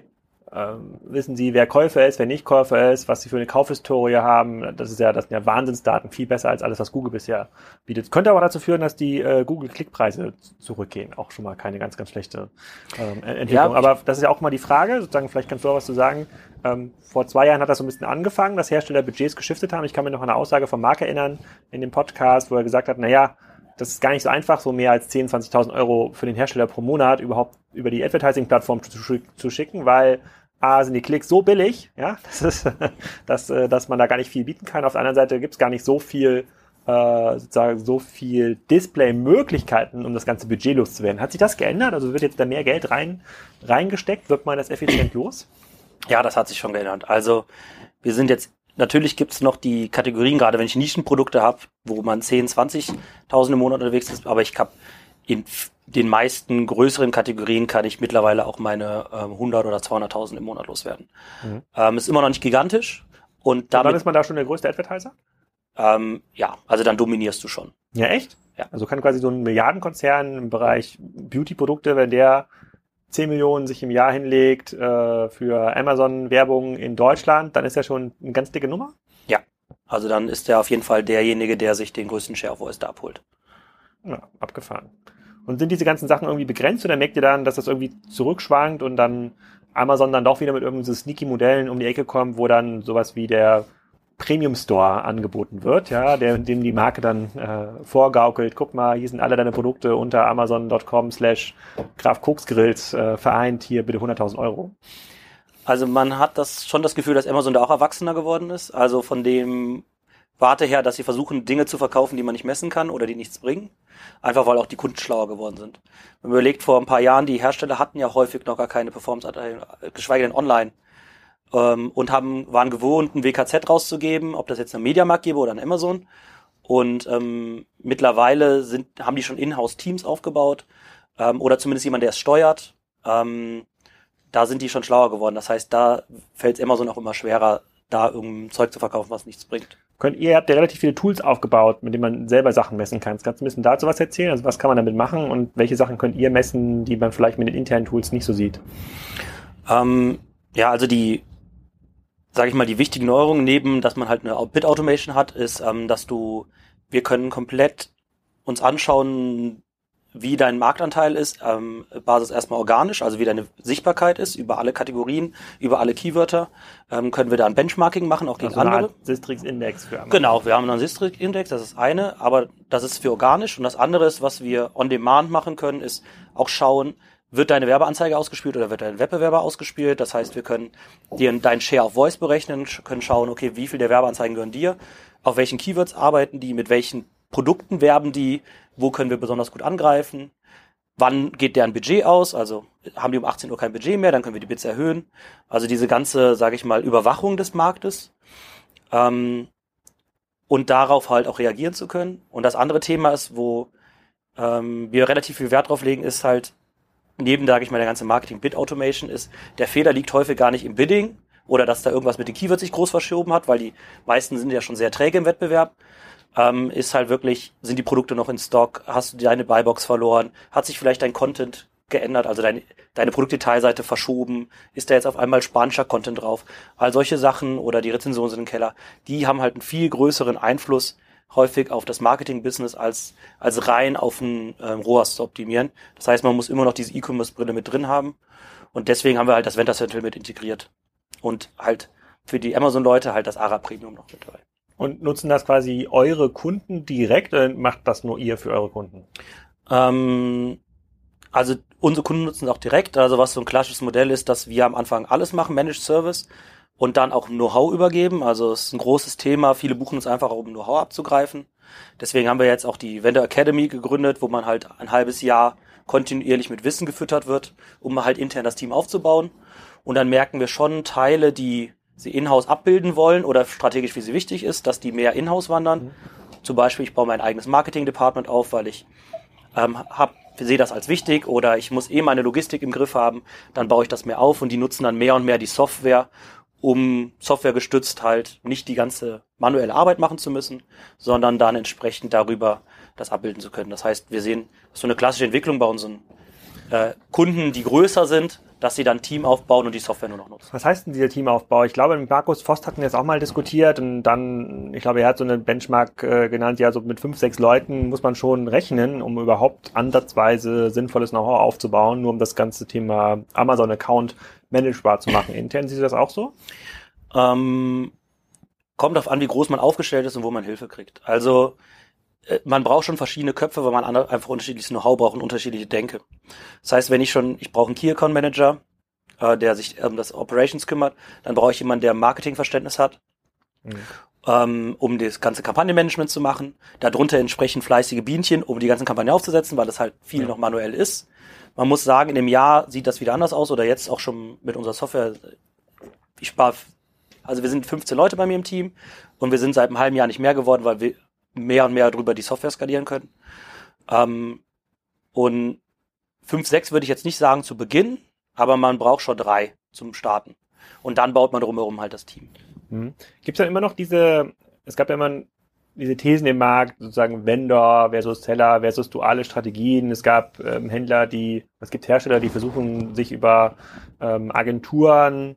ähm, wissen Sie, wer Käufer ist, wer nicht Käufer ist, was Sie für eine Kaufhistorie haben. Das ist ja, das sind ja Wahnsinnsdaten, viel besser als alles, was Google bisher bietet. Könnte aber dazu führen, dass die äh, Google-Klickpreise zurückgehen. Auch schon mal keine ganz, ganz schlechte ähm, Entwicklung. Ja. Aber das ist ja auch mal die Frage, sozusagen, vielleicht kannst du auch was zu sagen. Ähm, vor zwei Jahren hat das so ein bisschen angefangen, dass Hersteller Budgets geschiftet haben. Ich kann mir noch an eine Aussage von Mark erinnern in dem Podcast, wo er gesagt hat, na ja, das ist gar nicht so einfach, so mehr als 10.000, 20.000 Euro für den Hersteller pro Monat überhaupt über die Advertising-Plattform zu, zu, schicken, weil A, sind die Klicks so billig, ja, das ist, dass, äh, dass man da gar nicht viel bieten kann. Auf der anderen Seite gibt es gar nicht so viel, äh, sozusagen so viel Display-Möglichkeiten, um das ganze Budget loszuwerden. Hat sich das geändert? Also wird jetzt da mehr Geld rein, reingesteckt? Wird man das effizient los? Ja, das hat sich schon geändert. Also wir sind jetzt, natürlich gibt's noch die Kategorien, gerade wenn ich Nischenprodukte habe, wo man 10, 20.000 im Monat unterwegs ist, aber ich habe in den meisten größeren Kategorien kann ich mittlerweile auch meine ähm, 100 oder 200.000 im Monat loswerden. Mhm. Ähm, ist immer noch nicht gigantisch. Und, damit, und dann ist man da schon der größte Advertiser? Ähm, ja, also dann dominierst du schon. Ja, echt? Ja. Also kann quasi so ein Milliardenkonzern im Bereich Beauty-Produkte, wenn der 10 Millionen sich im Jahr hinlegt äh, für Amazon-Werbung in Deutschland, dann ist er schon eine ganz dicke Nummer? Ja, also dann ist er auf jeden Fall derjenige, der sich den größten Share of Voice da abholt. Ja, abgefahren. Und sind diese ganzen Sachen irgendwie begrenzt oder merkt ihr dann, dass das irgendwie zurückschwankt und dann Amazon dann doch wieder mit irgendwie so sneaky Modellen um die Ecke kommt, wo dann sowas wie der Premium Store angeboten wird, ja, der, dem die Marke dann äh, vorgaukelt, guck mal, hier sind alle deine Produkte unter amazon.com slash Graf Koks äh, vereint, hier bitte 100.000 Euro. Also man hat das schon das Gefühl, dass Amazon da auch erwachsener geworden ist. Also von dem Warte her, dass sie versuchen, Dinge zu verkaufen, die man nicht messen kann oder die nichts bringen. Einfach weil auch die Kunden schlauer geworden sind. Wenn man überlegt, vor ein paar Jahren, die Hersteller hatten ja häufig noch gar keine Performance, geschweige denn online. Ähm, und haben, waren gewohnt, ein WKZ rauszugeben, ob das jetzt ein Mediamarkt gäbe oder ein Amazon. Und ähm, mittlerweile sind, haben die schon Inhouse-Teams aufgebaut ähm, oder zumindest jemand, der es steuert. Ähm, da sind die schon schlauer geworden. Das heißt, da fällt es Amazon auch immer schwerer, da irgendein Zeug zu verkaufen, was nichts bringt könnt ihr habt ja relativ viele Tools aufgebaut, mit denen man selber Sachen messen kann. Kannst du ein bisschen dazu was erzählen? Also was kann man damit machen und welche Sachen könnt ihr messen, die man vielleicht mit den internen Tools nicht so sieht? Ähm, ja, also die, sage ich mal, die wichtigen Neuerungen neben, dass man halt eine Bit Automation hat, ist, ähm, dass du, wir können komplett uns anschauen, wie dein Marktanteil ist, ähm, Basis erstmal organisch, also wie deine Sichtbarkeit ist über alle Kategorien, über alle Keywörter, ähm, können wir da ein Benchmarking machen, auch gegen also andere. Sistrix-Index für Amazon. Genau, wir haben einen Sistrix-Index, das ist eine, aber das ist für organisch und das andere ist, was wir on demand machen können, ist auch schauen, wird deine Werbeanzeige ausgespielt oder wird dein Wettbewerber ausgespielt? Das heißt, wir können dir deinen Share of Voice berechnen, können schauen, okay, wie viel der Werbeanzeigen gehören dir, auf welchen Keywords arbeiten die, mit welchen Produkten werben die, wo können wir besonders gut angreifen, wann geht deren Budget aus, also haben die um 18 Uhr kein Budget mehr, dann können wir die Bits erhöhen. Also diese ganze, sage ich mal, Überwachung des Marktes ähm, und darauf halt auch reagieren zu können. Und das andere Thema ist, wo ähm, wir relativ viel Wert drauf legen, ist halt neben, sage ich mal, der ganze Marketing-Bid-Automation ist, der Fehler liegt häufig gar nicht im Bidding oder dass da irgendwas mit den Keywords sich groß verschoben hat, weil die meisten sind ja schon sehr träge im Wettbewerb, ähm, ist halt wirklich, sind die Produkte noch in Stock, hast du deine Buybox verloren, hat sich vielleicht dein Content geändert, also deine, deine Produktdetailseite verschoben, ist da jetzt auf einmal spanischer Content drauf. All solche Sachen oder die Rezensionen sind im Keller, die haben halt einen viel größeren Einfluss häufig auf das Marketing-Business als, als rein auf ein ähm, ROAS zu optimieren. Das heißt, man muss immer noch diese E-Commerce-Brille mit drin haben und deswegen haben wir halt das Vendor Central mit integriert und halt für die Amazon-Leute halt das ARA Premium noch mit dabei. Und nutzen das quasi eure Kunden direkt oder macht das nur ihr für eure Kunden? Ähm, also unsere Kunden nutzen es auch direkt. Also was so ein klassisches Modell ist, dass wir am Anfang alles machen, Managed Service, und dann auch Know-how übergeben. Also es ist ein großes Thema. Viele buchen uns einfach, um Know-how abzugreifen. Deswegen haben wir jetzt auch die Vendor Academy gegründet, wo man halt ein halbes Jahr kontinuierlich mit Wissen gefüttert wird, um halt intern das Team aufzubauen. Und dann merken wir schon Teile, die sie in-house abbilden wollen oder strategisch für sie wichtig ist, dass die mehr in-house wandern. Mhm. Zum Beispiel, ich baue mein eigenes Marketing-Department auf, weil ich ähm, hab, sehe das als wichtig oder ich muss eh meine Logistik im Griff haben, dann baue ich das mehr auf und die nutzen dann mehr und mehr die Software, um Software gestützt halt nicht die ganze manuelle Arbeit machen zu müssen, sondern dann entsprechend darüber das abbilden zu können. Das heißt, wir sehen so eine klassische Entwicklung bei unseren äh, Kunden, die größer sind, dass sie dann Team aufbauen und die Software nur noch nutzen. Was heißt denn dieser Teamaufbau? Ich glaube, mit Markus Vost hatten wir jetzt auch mal diskutiert und dann, ich glaube, er hat so eine Benchmark äh, genannt, ja, so mit fünf, sechs Leuten muss man schon rechnen, um überhaupt ansatzweise sinnvolles Know-how aufzubauen, nur um das ganze Thema Amazon-Account managebar zu machen. Intern siehst du das auch so? Ähm, kommt darauf an, wie groß man aufgestellt ist und wo man Hilfe kriegt. Also man braucht schon verschiedene Köpfe, weil man einfach unterschiedliches Know-how braucht und unterschiedliche Denke. Das heißt, wenn ich schon, ich brauche einen Key Account Manager, äh, der sich um das Operations kümmert, dann brauche ich jemanden, der Marketingverständnis hat, mhm. ähm, um das ganze Kampagnenmanagement zu machen. Darunter entsprechend fleißige Bienchen, um die ganzen Kampagnen aufzusetzen, weil das halt viel ja. noch manuell ist. Man muss sagen, in dem Jahr sieht das wieder anders aus oder jetzt auch schon mit unserer Software. Ich spare, also wir sind 15 Leute bei mir im Team und wir sind seit einem halben Jahr nicht mehr geworden, weil wir mehr und mehr darüber die Software skalieren können. Ähm, und 5, 6 würde ich jetzt nicht sagen zu Beginn, aber man braucht schon drei zum Starten. Und dann baut man drumherum halt das Team. Mhm. Gibt es dann immer noch diese, es gab ja immer diese Thesen im Markt, sozusagen Vendor versus Seller versus duale Strategien. Es gab ähm, Händler, die, es gibt Hersteller, die versuchen, sich über ähm, Agenturen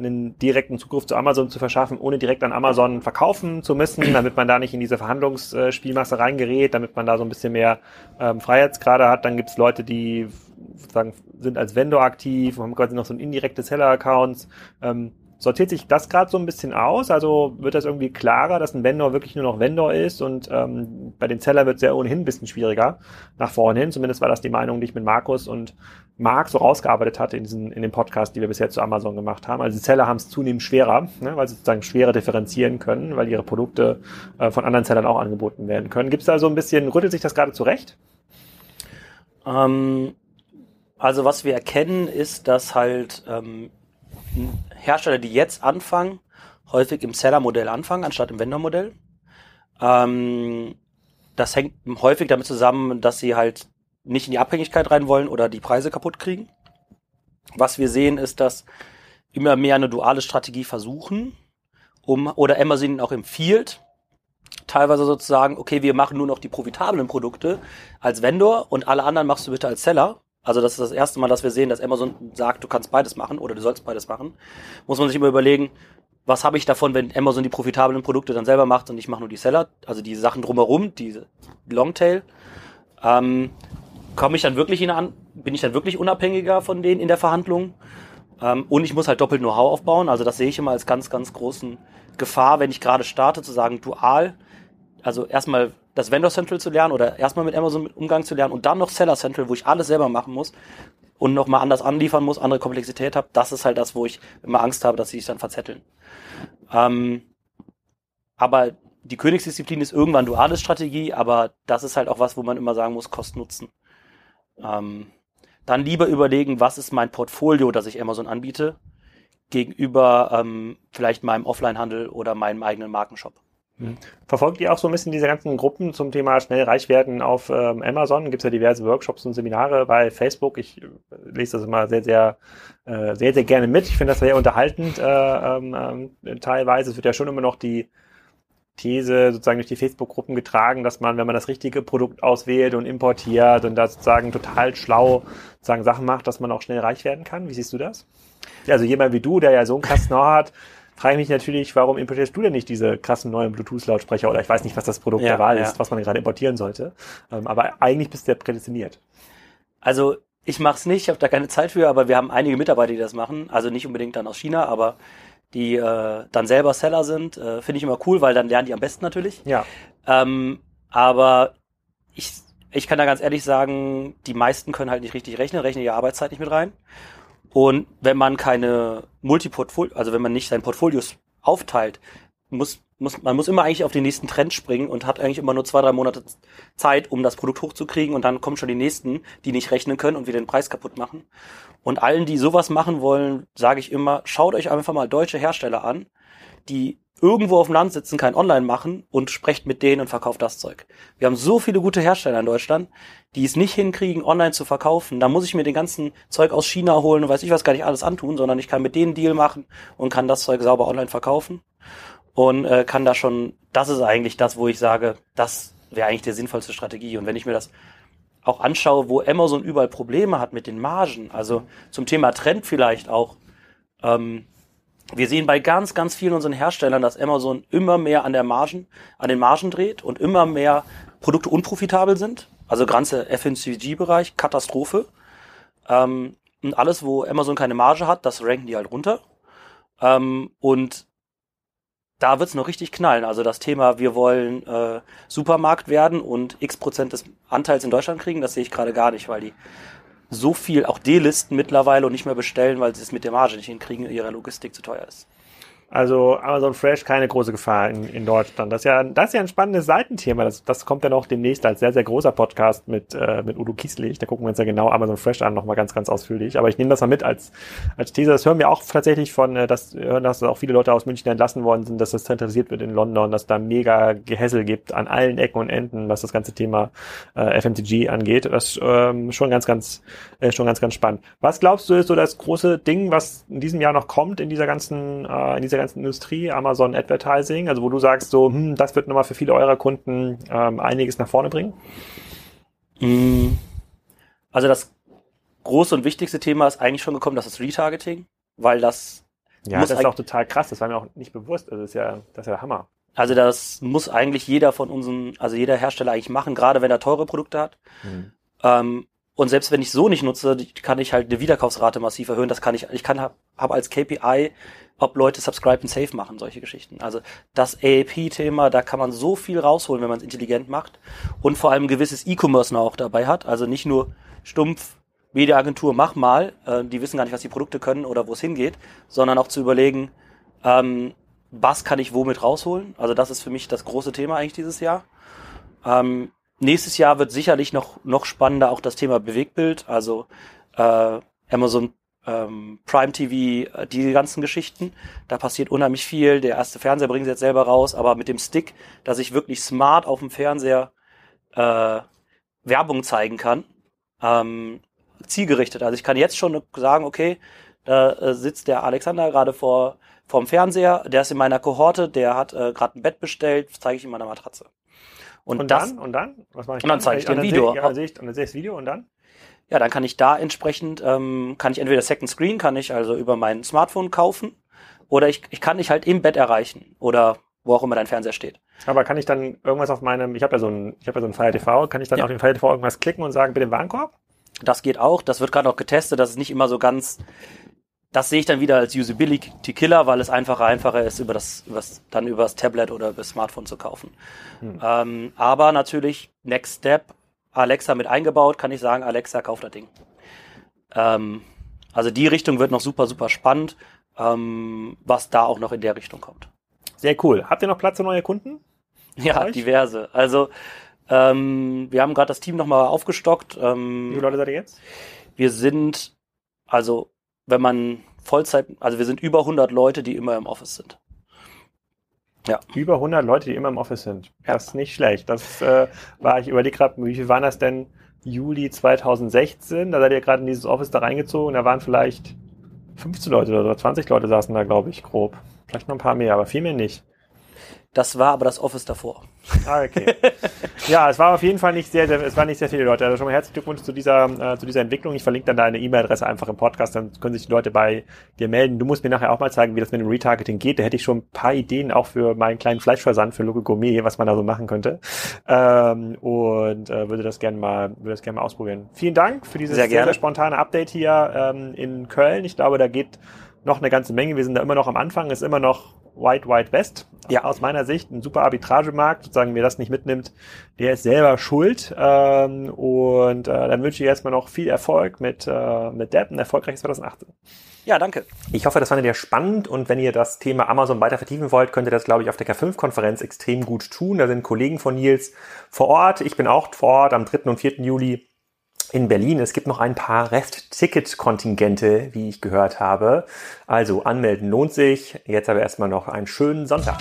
einen direkten Zugriff zu Amazon zu verschaffen, ohne direkt an Amazon verkaufen zu müssen, damit man da nicht in diese Verhandlungsspielmasse reingerät, damit man da so ein bisschen mehr ähm, Freiheitsgrade hat. Dann gibt es Leute, die sozusagen sind als Vendor aktiv haben quasi noch so ein indirektes Seller-Accounts. Ähm, sortiert sich das gerade so ein bisschen aus? Also wird das irgendwie klarer, dass ein Vendor wirklich nur noch Vendor ist und ähm, bei den Seller wird es ja ohnehin ein bisschen schwieriger nach vorne hin. Zumindest war das die Meinung, die ich mit Markus und Marc so rausgearbeitet hatte in, diesen, in dem Podcast, die wir bisher zu Amazon gemacht haben. Also die Seller haben es zunehmend schwerer, ne, weil sie sozusagen schwerer differenzieren können, weil ihre Produkte äh, von anderen Sellern auch angeboten werden können. Gibt es da so ein bisschen, rüttelt sich das gerade zurecht? Ähm, also was wir erkennen, ist, dass halt ähm, Hersteller, die jetzt anfangen, häufig im Seller-Modell anfangen, anstatt im Vendor-Modell. Ähm, das hängt häufig damit zusammen, dass sie halt nicht in die Abhängigkeit rein wollen oder die Preise kaputt kriegen. Was wir sehen, ist, dass immer mehr eine duale Strategie versuchen, um, oder Amazon auch empfiehlt, teilweise sozusagen, okay, wir machen nur noch die profitablen Produkte als Vendor und alle anderen machst du bitte als Seller. Also das ist das erste Mal, dass wir sehen, dass Amazon sagt, du kannst beides machen oder du sollst beides machen. Muss man sich immer überlegen, was habe ich davon, wenn Amazon die profitablen Produkte dann selber macht und ich mache nur die Seller, also die Sachen drumherum, die Longtail. Ähm, komme ich dann wirklich in an, bin ich dann wirklich unabhängiger von denen in der Verhandlung? Ähm, und ich muss halt doppelt Know-how aufbauen. Also das sehe ich immer als ganz, ganz großen Gefahr, wenn ich gerade starte, zu sagen, dual. Also erstmal das Vendor Central zu lernen oder erstmal mit Amazon Umgang zu lernen und dann noch Seller Central, wo ich alles selber machen muss und nochmal anders anliefern muss, andere Komplexität habe. Das ist halt das, wo ich immer Angst habe, dass sie sich dann verzetteln. Ähm, aber die Königsdisziplin ist irgendwann duales Strategie, aber das ist halt auch was, wo man immer sagen muss, Kosten-Nutzen. Ähm, dann lieber überlegen, was ist mein Portfolio, das ich Amazon anbiete, gegenüber ähm, vielleicht meinem Offline-Handel oder meinem eigenen Markenshop. Mhm. Verfolgt ihr auch so ein bisschen diese ganzen Gruppen zum Thema schnell reich werden auf ähm, Amazon? Gibt es ja diverse Workshops und Seminare bei Facebook. Ich äh, lese das immer sehr, sehr, äh, sehr, sehr gerne mit. Ich finde das sehr unterhaltend äh, ähm, ähm, teilweise. Es wird ja schon immer noch die These sozusagen durch die Facebook-Gruppen getragen, dass man, wenn man das richtige Produkt auswählt und importiert und da sozusagen total schlau sozusagen Sachen macht, dass man auch schnell reich werden kann. Wie siehst du das? Also jemand wie du, der ja so einen Know hat, frage ich mich natürlich, warum importierst du denn nicht diese krassen neuen Bluetooth-Lautsprecher oder ich weiß nicht, was das Produkt ja, der Wahl ja. ist, was man gerade importieren sollte. Ähm, aber eigentlich bist du ja prädestiniert. Also ich mache es nicht, ich habe da keine Zeit für, aber wir haben einige Mitarbeiter, die das machen. Also nicht unbedingt dann aus China, aber die äh, dann selber Seller sind, äh, finde ich immer cool, weil dann lernen die am besten natürlich. Ja. Ähm, aber ich, ich kann da ganz ehrlich sagen, die meisten können halt nicht richtig rechnen, rechnen ihre Arbeitszeit nicht mit rein. Und wenn man keine Multiportfolio, also wenn man nicht sein Portfolios aufteilt, muss, muss, man muss immer eigentlich auf den nächsten Trend springen und hat eigentlich immer nur zwei, drei Monate Zeit, um das Produkt hochzukriegen und dann kommen schon die nächsten, die nicht rechnen können und wieder den Preis kaputt machen. Und allen, die sowas machen wollen, sage ich immer, schaut euch einfach mal deutsche Hersteller an, die irgendwo auf dem Land sitzen, kein Online machen und sprecht mit denen und verkauft das Zeug. Wir haben so viele gute Hersteller in Deutschland, die es nicht hinkriegen, online zu verkaufen. Da muss ich mir den ganzen Zeug aus China holen und weiß ich was gar nicht alles antun, sondern ich kann mit denen Deal machen und kann das Zeug sauber online verkaufen und äh, kann da schon, das ist eigentlich das, wo ich sage, das wäre eigentlich die sinnvollste Strategie. Und wenn ich mir das auch anschaue, wo Amazon überall Probleme hat mit den Margen, also zum Thema Trend vielleicht auch, ähm, wir sehen bei ganz, ganz vielen unseren Herstellern, dass Amazon immer mehr an der Margen, an den Margen dreht und immer mehr Produkte unprofitabel sind. Also ganze FMCG-Bereich, Katastrophe. Ähm, und alles, wo Amazon keine Marge hat, das ranken die halt runter. Ähm, und da wird's noch richtig knallen. Also das Thema, wir wollen äh, Supermarkt werden und x Prozent des Anteils in Deutschland kriegen, das sehe ich gerade gar nicht, weil die so viel auch D-Listen mittlerweile und nicht mehr bestellen, weil sie es mit der Marge nicht hinkriegen, ihre Logistik zu teuer ist. Also Amazon Fresh keine große Gefahr in, in Deutschland. Das ist ja, das ist ja ein spannendes Seitenthema. Das, das kommt ja noch demnächst als sehr, sehr großer Podcast mit, äh, mit Udo Kieslich. Da gucken wir uns ja genau Amazon Fresh an, nochmal ganz, ganz ausführlich. Aber ich nehme das mal mit als, als Teaser. Das hören wir auch tatsächlich von, äh, dass, hören, dass auch viele Leute aus München entlassen worden sind, dass das zentralisiert wird in London, dass da mega Gehässel gibt an allen Ecken und Enden, was das ganze Thema äh, FMCG angeht. Das ist ähm, schon ganz, ganz, äh, schon ganz, ganz spannend. Was glaubst du ist so das große Ding, was in diesem Jahr noch kommt in dieser ganzen, äh, in dieser ganzen Industrie, Amazon Advertising, also wo du sagst, so, hm, das wird nochmal für viele eurer Kunden ähm, einiges nach vorne bringen? Mm. Also das große und wichtigste Thema ist eigentlich schon gekommen, das ist Retargeting, weil das ja, das ist auch total krass, das war mir auch nicht bewusst, also das ist ja, das ist ja Hammer. Also das muss eigentlich jeder von unseren, also jeder Hersteller eigentlich machen, gerade wenn er teure Produkte hat. Hm. Ähm, und selbst wenn ich so nicht nutze, kann ich halt eine Wiederkaufsrate massiv erhöhen. Das kann ich, ich kann habe hab als KPI ob Leute Subscribe and Save machen, solche Geschichten. Also das AAP-Thema, da kann man so viel rausholen, wenn man es intelligent macht und vor allem ein gewisses E-Commerce noch auch dabei hat. Also nicht nur stumpf Mediaagentur, mach mal, äh, die wissen gar nicht, was die Produkte können oder wo es hingeht, sondern auch zu überlegen, ähm, was kann ich womit rausholen. Also das ist für mich das große Thema eigentlich dieses Jahr. Ähm, nächstes Jahr wird sicherlich noch, noch spannender auch das Thema Bewegtbild. Also äh, Amazon ähm, Prime TV, äh, die ganzen Geschichten. Da passiert unheimlich viel. Der erste Fernseher bringen sie jetzt selber raus, aber mit dem Stick, dass ich wirklich smart auf dem Fernseher äh, Werbung zeigen kann, ähm, zielgerichtet. Also ich kann jetzt schon sagen, okay, da äh, sitzt der Alexander gerade vor vorm Fernseher, der ist in meiner Kohorte, der hat äh, gerade ein Bett bestellt, zeige ich ihm meine Matratze. Und, und das, dann? Und dann? Was mache ich? Und dann zeige ich dir ein Video. Ja, dann sehe ich, und dann sehe ich das Video und dann? ja, dann kann ich da entsprechend, ähm, kann ich entweder Second Screen, kann ich also über mein Smartphone kaufen, oder ich, ich kann dich halt im Bett erreichen oder wo auch immer dein Fernseher steht. Aber kann ich dann irgendwas auf meinem, ich habe ja so ein, ich habe ja so ein Fire TV, kann ich dann ja. auf dem Fire TV irgendwas klicken und sagen, bitte den Warenkorb? Das geht auch, das wird gerade auch getestet, das ist nicht immer so ganz, das sehe ich dann wieder als Usability Killer, weil es einfacher, einfacher ist, über das, über das dann über das Tablet oder über das Smartphone zu kaufen. Hm. Ähm, aber natürlich, Next Step, Alexa mit eingebaut, kann ich sagen, Alexa, kauft das Ding. Ähm, also die Richtung wird noch super, super spannend, ähm, was da auch noch in der Richtung kommt. Sehr cool. Habt ihr noch Platz für neue Kunden? Ja, diverse. Also ähm, wir haben gerade das Team nochmal aufgestockt. Ähm, Wie viele Leute seid ihr jetzt? Wir sind, also wenn man Vollzeit, also wir sind über 100 Leute, die immer im Office sind. Ja. Über 100 Leute, die immer im Office sind. Das ist nicht schlecht. Das äh, war, ich überlege gerade, wie viel waren das denn Juli 2016? Da seid ihr gerade in dieses Office da reingezogen. Da waren vielleicht 15 Leute oder 20 Leute saßen da, glaube ich, grob. Vielleicht noch ein paar mehr, aber viel mehr nicht. Das war aber das Office davor. Ah, okay. ja, es war auf jeden Fall nicht sehr, sehr es waren nicht sehr viele Leute. Also schon mal herzlichen Glückwunsch zu dieser, äh, zu dieser Entwicklung. Ich verlinke dann deine E-Mail-Adresse einfach im Podcast, dann können sich die Leute bei dir melden. Du musst mir nachher auch mal zeigen, wie das mit dem Retargeting geht. Da hätte ich schon ein paar Ideen auch für meinen kleinen Fleischversand für Local Gourmet, was man da so machen könnte. Ähm, und äh, würde das gerne mal, würde das gerne mal ausprobieren. Vielen Dank für dieses Sehr sehr, sehr spontane Update hier ähm, in Köln. Ich glaube, da geht noch eine ganze Menge. Wir sind da immer noch am Anfang, ist immer noch White White West. Ja. Aus meiner Sicht ein super Arbitragemarkt. Sozusagen, wer das nicht mitnimmt, der ist selber schuld. Ähm, und äh, dann wünsche ich erstmal noch viel Erfolg mit, äh, mit Depp, ein erfolgreiches 2018. Ja, danke. Ich hoffe, das fandet ihr spannend und wenn ihr das Thema Amazon weiter vertiefen wollt, könnt ihr das, glaube ich, auf der K5-Konferenz extrem gut tun. Da sind Kollegen von Nils vor Ort. Ich bin auch vor Ort am 3. und 4. Juli in Berlin. Es gibt noch ein paar Rest-Ticket-Kontingente, wie ich gehört habe. Also anmelden lohnt sich. Jetzt aber erstmal noch einen schönen Sonntag.